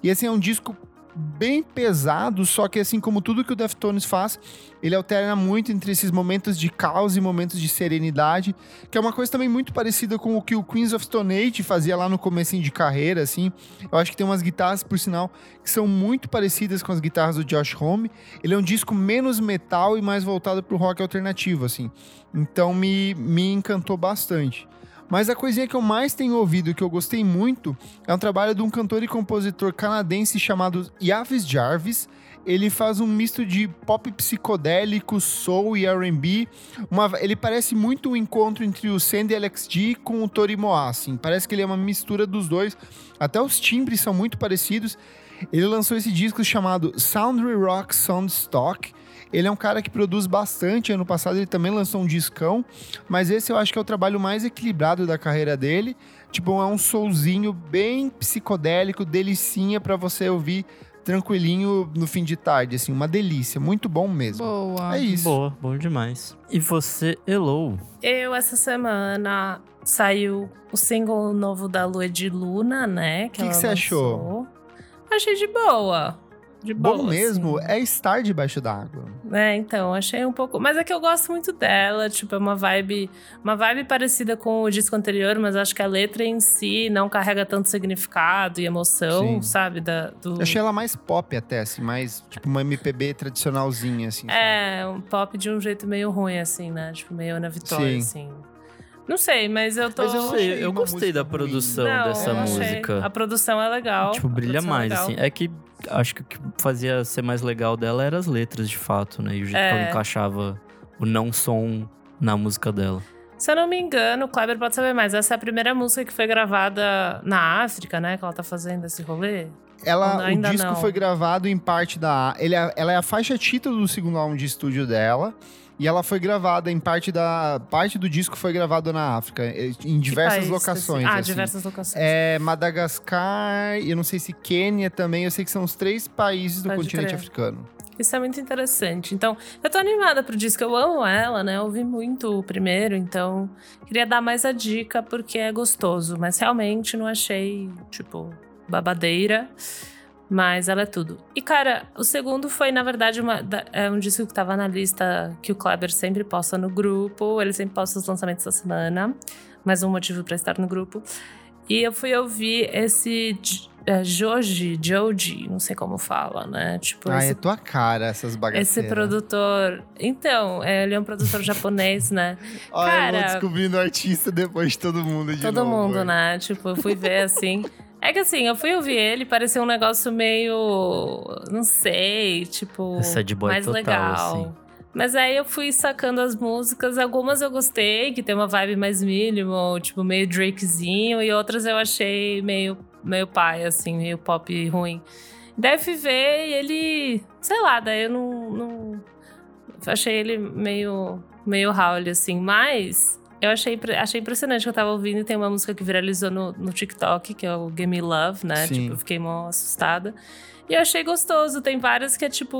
E assim, é um disco bem pesado, só que assim como tudo que o Deftones faz, ele alterna muito entre esses momentos de caos e momentos de serenidade, que é uma coisa também muito parecida com o que o Queens of Stone Age fazia lá no comecinho de carreira, assim. Eu acho que tem umas guitarras, por sinal, que são muito parecidas com as guitarras do Josh Homme. Ele é um disco menos metal e mais voltado pro rock alternativo, assim. Então me, me encantou bastante. Mas a coisinha que eu mais tenho ouvido e que eu gostei muito é um trabalho de um cantor e compositor canadense chamado Yavis Jarvis. Ele faz um misto de pop psicodélico, soul e R&B. Ele parece muito um encontro entre o Sandy LXG com o Tori Moa, assim. Parece que ele é uma mistura dos dois. Até os timbres são muito parecidos. Ele lançou esse disco chamado Soundry Rock Soundstock. Ele é um cara que produz bastante. Ano passado ele também lançou um discão. Mas esse eu acho que é o trabalho mais equilibrado da carreira dele. Tipo, é um soulzinho bem psicodélico, delicinha pra você ouvir tranquilinho no fim de tarde, assim, uma delícia, muito bom mesmo. Boa. É isso. Boa, bom demais. E você, Hello? Eu, essa semana, saiu o single novo da Lua de Luna, né? Que ela que você achou? Achei de boa. De boa, Bom mesmo assim. é estar debaixo d'água. É, então, achei um pouco. Mas é que eu gosto muito dela. Tipo, é uma vibe. Uma vibe parecida com o disco anterior, mas acho que a letra em si não carrega tanto significado e emoção, Sim. sabe? Da, do... Eu achei ela mais pop até, assim, mais tipo uma MPB tradicionalzinha, assim. sabe? É, um pop de um jeito meio ruim, assim, né? Tipo, meio Ana Vitória, Sim. assim. Não sei, mas eu tô. Mas eu sei, achei eu gostei da produção Não, dessa eu achei- música. A produção é legal. Tipo, brilha é mais, legal. assim. É que acho que o que fazia ser mais legal dela eram as letras, de fato, né? E o jeito que ela É. encaixava o não som na música dela. Se eu não me engano, o Kleber pode saber mais. Essa é a primeira música que foi gravada na África, né? Que ela tá fazendo esse rolê. Ela, Ainda o disco não. foi gravado em parte da. Ele é, ela é a faixa título do segundo álbum de estúdio dela. E ela foi gravada em parte da. Parte do disco foi gravado na África, eh, em diversas locações. específico? Ah, assim. diversas locações. É Madagascar, e eu não sei se Quênia também, eu sei que são os três países do Pode continente crer. africano. Isso é muito interessante. Então, eu tô animada pro disco. Eu amo ela, né? Eu ouvi muito o primeiro, então queria dar mais a dica porque é gostoso. Mas realmente não achei, tipo, babadeira. Mas ela é tudo. E, cara, o segundo foi, na verdade, uma, é um disco que tava na lista que o Kleber sempre posta no grupo. Ele sempre posta os lançamentos da semana. Mais um motivo pra estar no grupo. E eu fui ouvir esse é, Joji, Joji, não sei como fala, né? Tipo, Ah, esse é tua cara essas bagaceiras. esse produtor. Então, é, ele é um produtor japonês, né? Olha, eu vou cara- descobrindo artista depois de todo mundo de Todo novo, mundo, hein? né? Tipo, eu fui ver assim. É que assim, eu fui ouvir ele, parecia um negócio meio. Não sei, tipo. É sad boy mais total, legal. assim. Mas aí eu fui sacando as músicas, algumas eu gostei, que tem uma vibe mais minimal, tipo, meio Drakezinho, e outras eu achei meio, meio pai, assim, meio pop ruim. Daí fui ver e ele, sei lá, daí eu não. não achei ele meio, meio Howl, assim, mas eu achei, achei impressionante que eu tava ouvindo. Tem uma música que viralizou no, no TikTok, que é o Give Me Love, né? Sim. Tipo, eu fiquei mó assustada. E eu achei gostoso. Tem várias que é tipo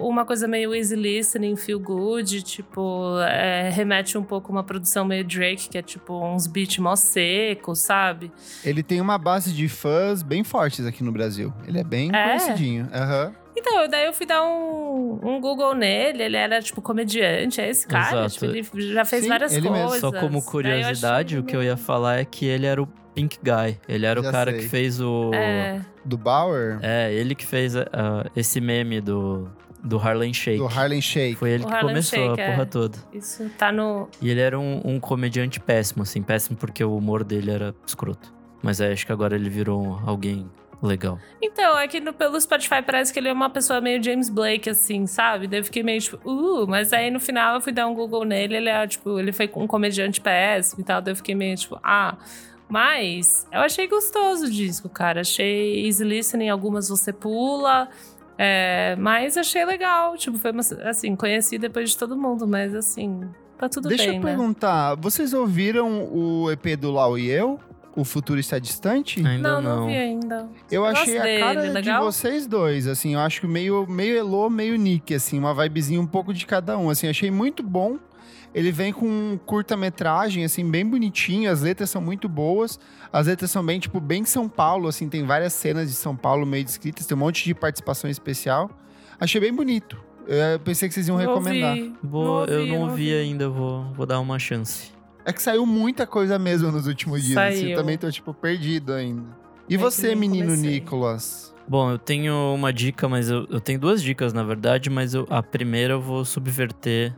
uma coisa meio easy listening, feel good, tipo, é, remete um pouco a uma produção meio Drake, que é tipo uns beats mó secos, sabe? Ele tem uma base de fãs bem fortes aqui no Brasil. Ele é bem É? conhecidinho. Aham. Então, daí eu fui dar um, um Google nele, ele era tipo comediante, é esse cara, Exato. tipo, ele já fez Sim, várias ele mesmo. coisas. Só como curiosidade, achei o que eu ia falar é que ele era o Pink Guy. Ele era Já o cara sei. que fez o. É, Do Bauer? É, ele que fez ah, esse meme do do Harlem Shake. Do Harlem Shake. Foi ele O que Harlem começou Shake, a é. porra toda. Isso tá no. E ele era um, um comediante péssimo, assim. Péssimo porque o humor dele era escroto. Mas é, acho que agora ele virou alguém legal. Então, aqui no, pelo Spotify parece que ele é uma pessoa meio James Blake, assim, sabe? Daí eu fiquei meio tipo, uh, mas aí no final eu fui dar um Google nele, ele é, tipo, ele foi um comediante péssimo e tal, daí eu fiquei meio tipo, ah. Mas eu achei gostoso o disco, cara. Achei easy listening, algumas você pula. é, mas achei legal. Tipo, foi uma, assim, conheci depois de todo mundo, mas assim, tá tudo Deixa bem, eu né? perguntar, vocês ouviram o EP do Lau e eu? O Futuro Está Distante? Ainda Não, não, não. vi ainda. Eu Gosto achei a dele, cara de vocês dois, assim, eu acho que meio, meio Elo, meio Nick, assim, uma vibezinha um pouco de cada um, assim, achei muito bom. Ele vem com um curta-metragem, assim, bem bonitinho, as letras são muito boas, as letras são bem, tipo, bem São Paulo, assim, tem várias cenas de São Paulo meio descritas, tem um monte de participação especial. Achei bem bonito. Eu pensei que vocês iam Não recomendar. Vou, eu ouvi, não ouvi ouvi. ainda, vou, vou dar uma chance. É que saiu muita coisa mesmo nos últimos dias, assim, eu também tô, tipo, perdido ainda. E É você, menino comecei. Nicolas? Bom, eu tenho uma dica, mas eu, eu tenho duas dicas, na verdade, mas eu- a primeira eu vou subverter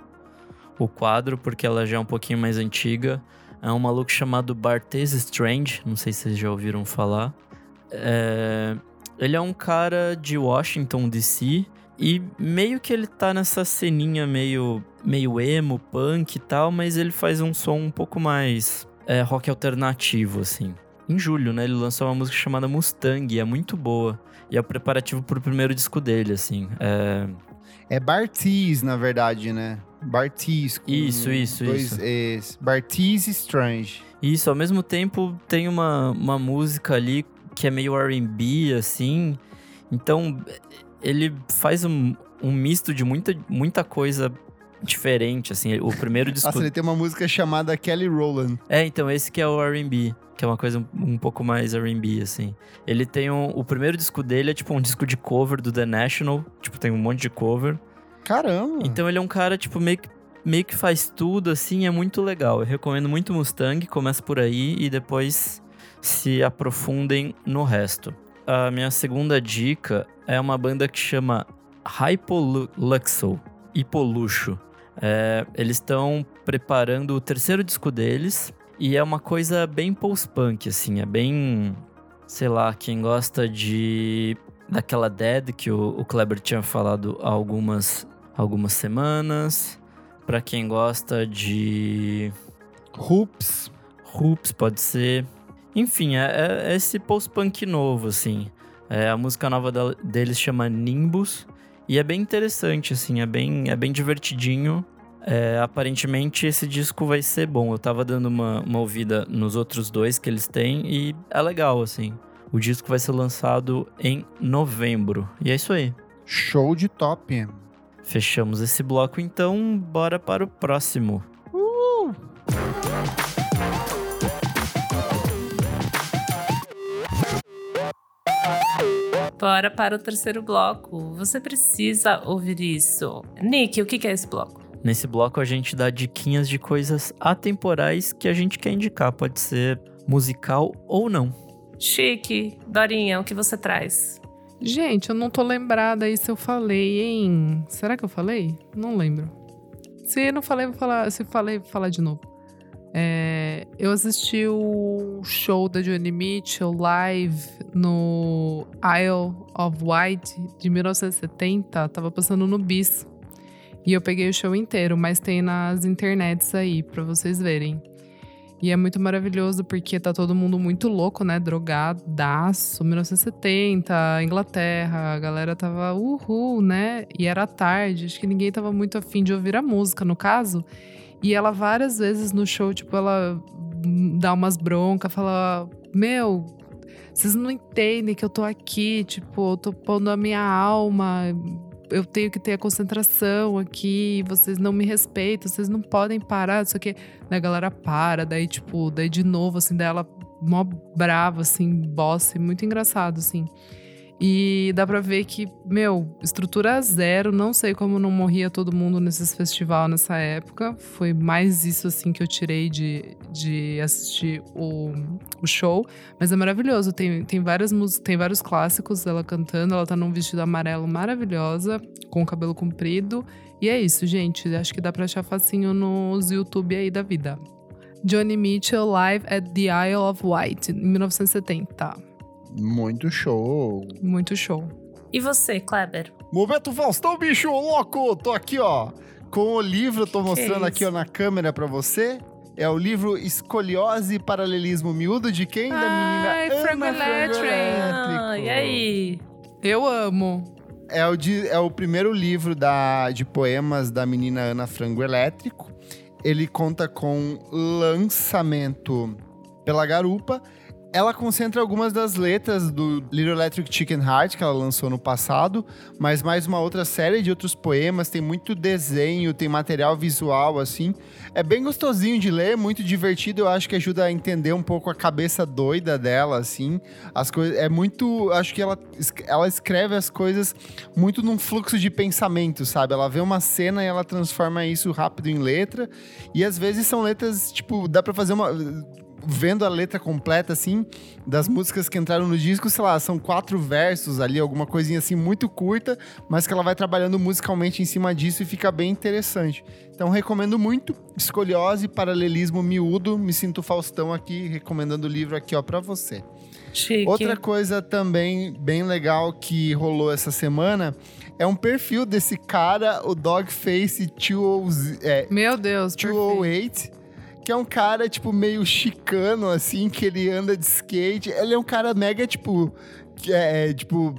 o quadro, porque ela já é um pouquinho mais antiga. É um maluco chamado Barthez Strange, não sei se vocês já ouviram falar. É, Ele é um cara de Washington, D.C., e meio que ele tá nessa ceninha meio, meio emo, punk e tal, mas ele faz um som um pouco mais é, rock alternativo, assim. Em julho, né, ele lançou uma música chamada Mustang, e é muito boa. E é o preparativo pro primeiro disco dele, assim. É, É Bartiz, na verdade, né? Bartiz. com Isso, isso, dois isso. Es. Bartiz Strange. Isso, ao mesmo tempo tem uma, uma música ali que é meio R&B, assim. Então, ele faz um, um misto de muita, muita coisa diferente, assim. O primeiro disco... Nossa, ele tem uma música chamada Kelly Rowland. É, então, esse que é o R&B, que é uma coisa um, um pouco mais R&B, assim. Ele tem um... O primeiro disco dele é tipo um disco de cover do The National. Tipo, tem um monte de cover. Caramba! Então ele é um cara, tipo, meio que, meio que faz tudo, assim, é muito legal. Eu recomendo muito Mustang, começa por aí e depois se aprofundem no resto. A minha segunda dica é uma banda que chama Hypoluxo, Hipoluxo. É, eles estão preparando o terceiro disco deles e é uma coisa bem post-punk, assim, é bem, sei lá, quem gosta de daquela Dead que o, o Kleber tinha falado há algumas, algumas semanas. Pra quem gosta de Hoops. Hoops, pode ser. Enfim, é, é esse post-punk novo, assim. É, a música nova da- deles chama Nimbus. E é bem interessante, assim, é bem, é bem divertidinho. É, aparentemente esse disco vai ser bom. Eu tava dando uma, uma ouvida nos outros dois que eles têm e é legal, assim. O disco vai ser lançado em novembro. E é isso aí. Show de top. Fechamos esse bloco, então bora para o próximo. Bora para o terceiro bloco. Você precisa ouvir isso. Nick, o que é esse bloco? Nesse bloco a gente dá diquinhas de coisas atemporais que a gente quer indicar. Pode ser musical ou não. Chique, Dorinha, o que você traz? Gente, eu não tô lembrada aí se eu falei, hein? Será que eu falei? Não lembro. Se não falei, vou falar. Se falei, vou falar de novo. É, eu assisti o show da Johnny Mitchell live no Isle of Wight de 1970. Tava passando no Bis. E eu peguei o show inteiro, mas tem nas internets aí pra vocês verem. E é muito maravilhoso porque tá todo mundo muito louco, né? Drogadaço. 1970, Inglaterra, a galera tava uhul, né? E era tarde, acho que ninguém tava muito afim de ouvir a música, no caso. E ela várias vezes no show, tipo, ela dá umas broncas, fala: Meu, vocês não entendem que eu tô aqui, tipo, eu tô pondo a minha alma, eu tenho que ter a concentração aqui, vocês não me respeitam, vocês não podem parar, isso aqui. Daí a galera para, daí, tipo, daí de novo, assim, daí ela mó brava, assim, boss, muito engraçado, assim. E dá pra ver que, meu, estrutura zero. Não sei como não morria todo mundo nesses festival nessa época. Foi mais isso, assim, que eu tirei de, de assistir o, o show. Mas é maravilhoso. Tem, tem várias músicas, tem vários clássicos dela cantando. Ela tá num vestido amarelo maravilhosa, com o cabelo comprido. E é isso, gente. Acho que dá pra achar facinho nos YouTube aí da vida. Johnny Mitchell Live at the Isle of Wight, em 1970. Muito show. Muito show. E você, Kleber? Momento Faustão, bicho louco! Tô aqui, ó, com o livro, tô mostrando Que aqui ó, na câmera pra você. É o livro Escoliose e Paralelismo Miúdo de quem? Da Ai, menina Frango Ana Frango Electric. Elétrico. Ah, e aí? Eu amo. É o, de- é o primeiro livro da, de poemas da menina Ana Frango Elétrico. Ele conta com lançamento pela Garupa. Ela concentra algumas das letras do Little Electric Chicken Heart, que ela lançou no passado, mas mais uma outra série de outros poemas. Tem muito desenho, tem material visual, assim. É bem gostosinho de ler, muito divertido. Eu acho que ajuda a entender um pouco a cabeça doida dela, assim. As coisas. É muito. Acho que ela, ela escreve as coisas muito num fluxo de pensamento, sabe? Ela vê uma cena e ela transforma isso rápido em letra. E às vezes são letras, tipo, dá pra fazer uma. Vendo a letra completa, assim, das músicas que entraram no disco, sei lá, são quatro versos ali, alguma coisinha assim muito curta, mas que ela vai trabalhando musicalmente em cima disso e fica bem interessante. Então recomendo muito. Escoliose, paralelismo miúdo. Me sinto Faustão aqui, recomendando o livro aqui, ó, pra você. Chique. Outra coisa também bem legal que rolou essa semana é um perfil desse cara, o Dogface 20, é, Meu Deus, perfeito. 208, que é um cara, tipo, meio chicano, assim, que ele anda de skate. Ele é um cara mega, tipo, que é, tipo,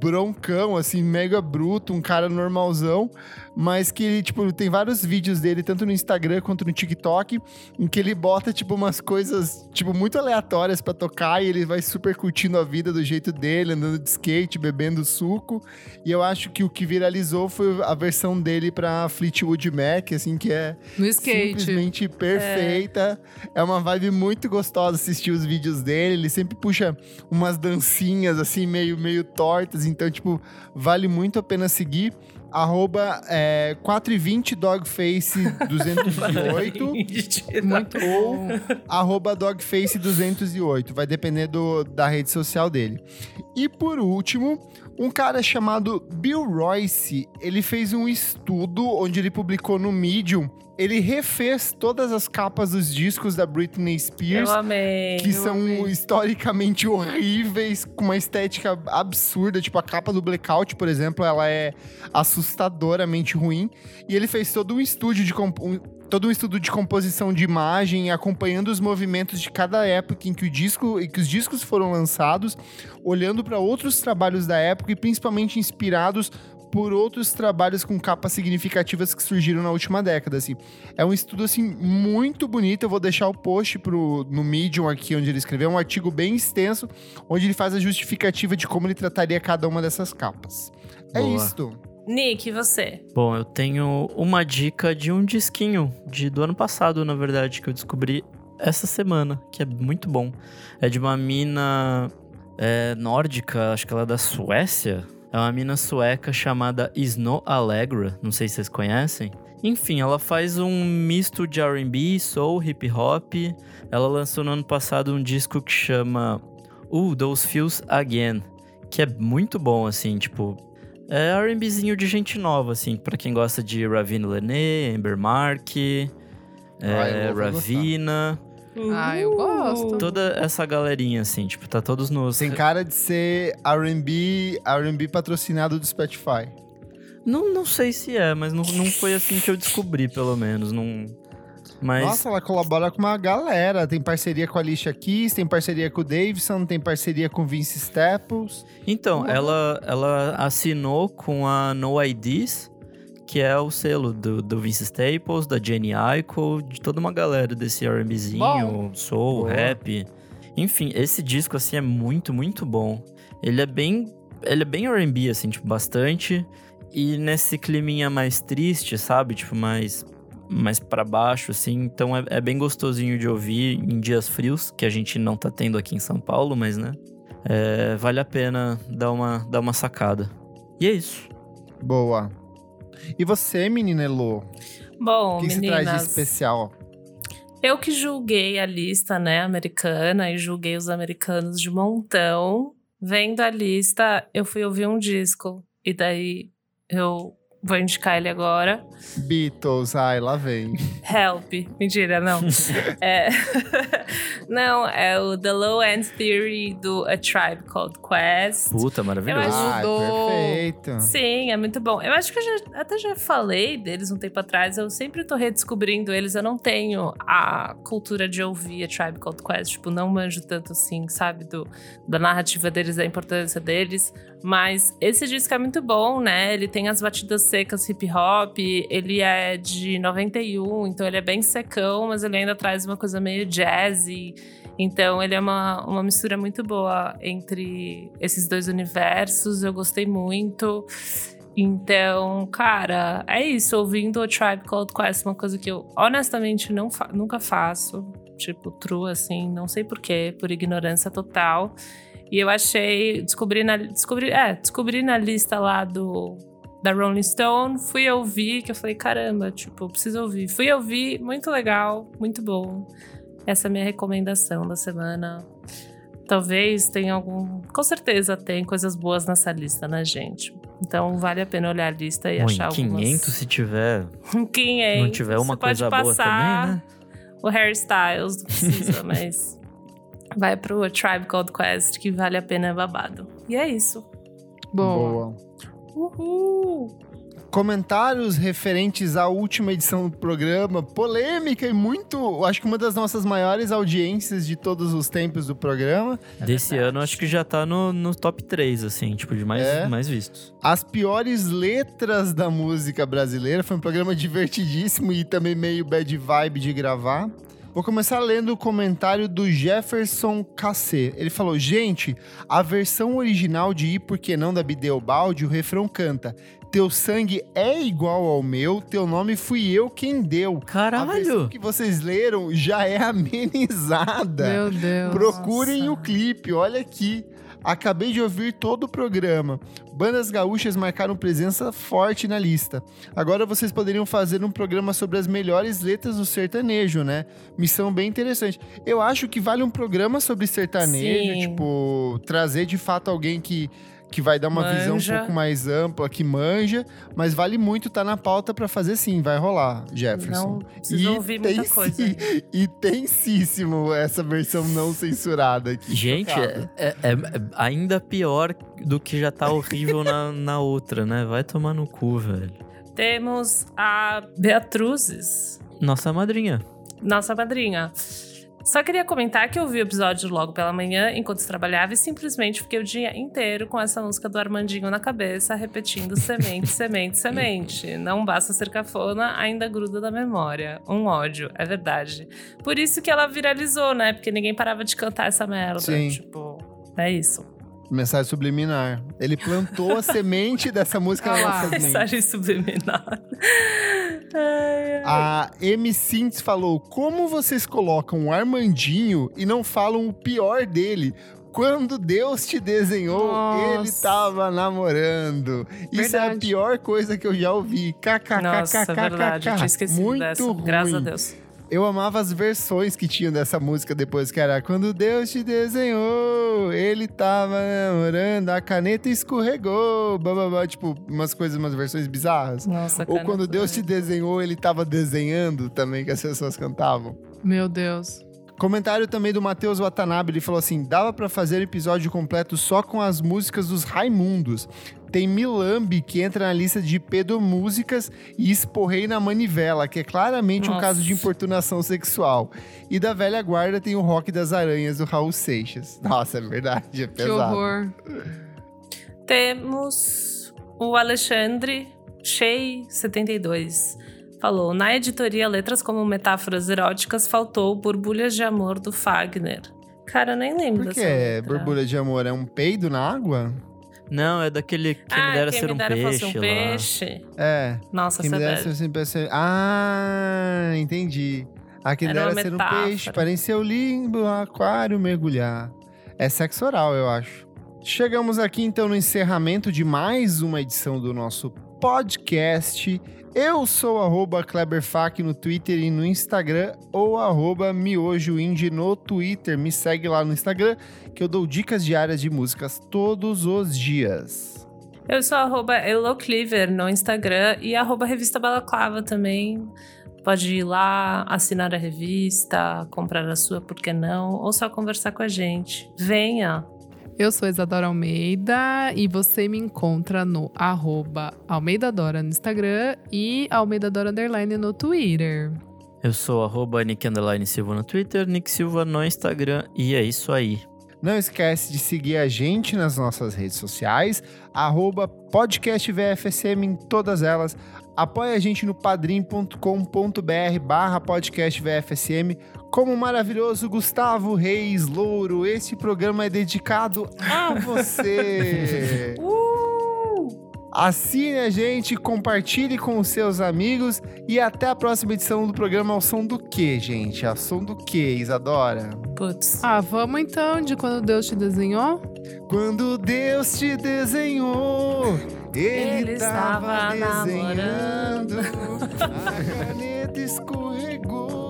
broncão, assim, mega bruto, um cara normalzão, mas que ele, tipo, tem vários vídeos dele, tanto no Instagram quanto no TikTok, em que ele bota, tipo, umas coisas, tipo, muito aleatórias pra tocar e ele vai super curtindo a vida do jeito dele, andando de skate, bebendo suco. E eu acho que o que viralizou foi a versão dele pra Fleetwood Mac, assim, que é No skate. simplesmente perfeita. É. uma vibe muito gostosa assistir os vídeos dele. Ele sempre puxa umas dancinhas assim, meio, meio tortas. Então, tipo, vale muito a pena seguir. Arroba é, 420 Dogface 208 Muito ou arroba Dogface 208. Vai depender do, da rede social dele. E por último, um cara chamado Bill Royce, ele fez um estudo onde ele publicou no Medium. Ele refez todas as capas dos discos da Britney Spears. Eu amei. Que eu são amei. historicamente horríveis, com uma estética absurda. Tipo, a capa do Blackout, por exemplo, ela é assustadoramente ruim. E ele fez todo um estúdio de todo um estudo de composição de imagem, acompanhando os movimentos de cada época em que o disco e que os discos foram lançados, olhando para outros trabalhos da época e principalmente inspirados por outros trabalhos com capas significativas que surgiram na última década, assim. É um estudo, assim, muito bonito. Eu vou deixar o post pro, no Medium aqui, onde ele escreveu. É um artigo bem extenso, onde ele faz a justificativa de como ele trataria cada uma dessas capas. É Boa. isto. Nick, e você? Bom, eu tenho uma dica de um disquinho de, do ano passado, na verdade, que eu descobri essa semana, que é muito bom. É de uma mina é, nórdica, acho que ela é da Suécia. É uma mina sueca chamada Snow Allegra, não sei se vocês conhecem. Enfim, ela faz um misto de R&B, soul, hip hop. Ela lançou no ano passado um disco que chama Uh, Those Feels Again, que é muito bom, assim, tipo, é R&Bzinho de gente nova, assim, pra quem gosta de Ravina Lené, Amber Mark, Ah, é, eu vou Ravina, Ah, eu gosto. toda essa galerinha, assim, tipo, tá todos nos... Tem cara de ser R&B, R&B patrocinado do Spotify. Não, não sei se é, mas não, não foi assim que eu descobri, pelo menos, não... Mas... Nossa, ela colabora com uma galera. Tem parceria com a Alicia Keys, tem parceria com o Davidson, tem parceria com o Vince Staples. Então, ela, ela assinou com a No IDs, que é o selo do, do Vince Staples, da Jenny Aiko, de toda uma galera desse R&Bzinho, soul, Boa. rap. Enfim, esse disco, assim, é muito, muito bom. Ele é bem... Ele é bem R&B, assim, tipo, bastante. E nesse climinha mais triste, sabe? Tipo, mais... Mais pra baixo, assim. Então é, é bem gostosinho de ouvir em dias frios, que a gente não tá tendo aqui em São Paulo, mas, né? é, vale a pena dar uma, dar uma sacada. E é isso. Boa. E você, menina Elo? Bom, O que, que você meninas, traz de especial? eu que julguei a lista, né, americana e julguei os americanos de montão. Vendo a lista, eu fui ouvir um disco e daí eu vou indicar ele agora. Beatles, ai, lá vem. Help. Mentira, não. é... não, é o The Low End Theory do A Tribe Called Quest. Puta, maravilhoso. Ai, Ajudou. perfeito. Sim, é muito bom. Eu acho que eu já- até já falei deles um tempo atrás. Eu sempre tô redescobrindo eles. Eu não tenho a cultura de ouvir a Tribe Called Quest. Tipo, não manjo tanto assim, sabe? Do, da narrativa deles, da importância deles. Mas esse disco é muito bom, né? Ele tem as batidas secas hip hop. Ele é de 91, então ele é bem secão, mas ele ainda traz uma coisa meio jazzy. Então ele é uma, uma mistura muito boa entre esses dois universos. Eu gostei muito. Então, cara, é isso. Ouvindo o Tribe Called Quest, uma coisa que eu honestamente não fa- nunca faço. Tipo, true, assim, não sei porquê, por ignorância total. E eu achei, descobri na, descobri, é, descobri na lista lá do da Rolling Stone, fui ouvir, que eu falei, caramba, tipo, preciso ouvir. Fui ouvir, muito legal, muito bom. Essa é a minha recomendação da semana. Talvez tenha algum. Com certeza tem coisas boas nessa lista, né, gente? Então vale a pena olhar a lista e Bom, achar em 500, algumas. se tiver, 500. não tiver uma Você pode coisa boa também, né? O hairstyles não precisa, mas vai pro Tribe Called Quest que vale a pena é babado. E é isso. Boa. Uhul! Comentários referentes à última edição do programa, polêmica e muito. Acho que uma das nossas maiores audiências de todos os tempos do programa. Desse verdade. ano, acho que já tá no, no top 3, assim, tipo, de mais, É? mais vistos. As piores letras da música brasileira. Foi um programa divertidíssimo e também meio bad vibe de gravar. Vou começar lendo o comentário do Jefferson Cassê. Ele falou: Gente, a versão original de Ir Porque Não da Bideobaldi, o refrão canta: Teu sangue é igual ao meu, teu nome fui eu quem deu. A versão Caralho! que vocês leram já é amenizada. Meu Deus. Procurem Nossa. o clipe, olha aqui. Acabei de ouvir todo o programa. Bandas gaúchas marcaram presença forte na lista. Agora vocês poderiam fazer um programa sobre as melhores letras do sertanejo, né? Missão bem interessante. Eu acho que vale um programa sobre sertanejo, Sim. tipo, trazer de fato alguém que, que vai dar uma visão um Manja. pouco mais ampla, que manja, mas vale muito estar na pauta pra fazer sim, vai rolar, Jefferson. Não precisa ouvir tem muita coisa. sim- e tensíssimo essa versão não censurada aqui. Gente, chocado. é, é- é ainda pior do que já tá horrível na, na outra, né? Vai tomar no cu, velho. Temos a Beatruzes, Nossa madrinha. nossa madrinha. Só queria comentar que eu vi o episódio logo pela manhã, enquanto trabalhava, e simplesmente fiquei o dia inteiro com essa música do Armandinho na cabeça, repetindo semente, semente, semente. Não basta ser cafona, ainda gruda da memória. Um ódio, é verdade. Por isso que ela viralizou, né? Porque ninguém parava de cantar essa merda. Sim. Tipo, é isso. Mensagem subliminar. Ele plantou a semente dessa música Ah lá. Mensagem subliminar. Ai, ai. A M. Sintes falou: Como vocês colocam o Armandinho e não falam o pior dele? Quando Deus te desenhou, Nossa. ele tava namorando. Isso é a Verdade. pior coisa que eu já ouvi. KKKKK. Nossa, é verdade. Eu tinha esquecido Muito dessa. ruim. Graças a Deus. Eu amava as versões que tinham dessa música depois, que era Quando Deus te desenhou, ele tava namorando, a caneta escorregou, bababá, tipo, umas coisas, umas versões bizarras. Nossa, Ou quando Deus te desenhou, ele tava desenhando também, que as pessoas cantavam. Meu Deus. Comentário também do Matheus Watanabe, ele falou assim: dava pra fazer episódio completo só com as músicas dos Raimundos. Tem Milambi, que entra na lista de pedomúsicas, e Esporrei na Manivela, que é claramente um Nossa. caso de importunação sexual. E da velha guarda tem o Rock das Aranhas, do Raul Seixas. Nossa, é verdade, é Que pesado. horror. Temos o Alexandre Shea 72. Falou: na editoria Letras como Metáforas Eróticas faltou Borbulhas de Amor do Fagner. Cara, eu nem lembro Por que é borbulha de amor? É um peido na água? Não, é daquele que ah, me dera ser me um dera peixe fosse um lá. peixe. É. Nossa, Quem me é dera ser sempre ser... Ah, entendi. A quem Era dera ser um peixe, para em seu lindo aquário mergulhar. É sexo oral, eu acho. Chegamos aqui então no encerramento de mais uma edição do nosso podcast. Eu sou KleberFac no Twitter e no Instagram, ou arroba MiojoIndie no Twitter. Me segue lá no Instagram, que eu dou dicas diárias de músicas todos os dias. Eu sou arroba Elocliver no Instagram e arroba Revista Balaclava também. Pode ir lá, assinar a revista, comprar a sua, por que não? Ou só conversar com a gente. Venha! Eu sou Isadora Almeida e você me encontra no arroba Almeida Dora no Instagram e Almeida Dora Underline no Twitter. Eu sou arroba Nick Silva no Twitter, Nick Silva no Instagram e é isso aí. Não esquece de seguir a gente nas nossas redes sociais, arroba podcastvfsm em todas elas. Apoie a gente no padrim.com.br barra podcastvfsm como o maravilhoso Gustavo Reis Louro, este programa é dedicado a você. Uh! Assine a gente, compartilhe com os seus amigos e até a próxima edição do programa Ao Som do Que, gente? Ao Som do Que, Isadora? Putz. Ah, vamos então de quando Deus te desenhou? Quando Deus te desenhou, Ele, Ele estava estava desenhando, a caneta escorregou.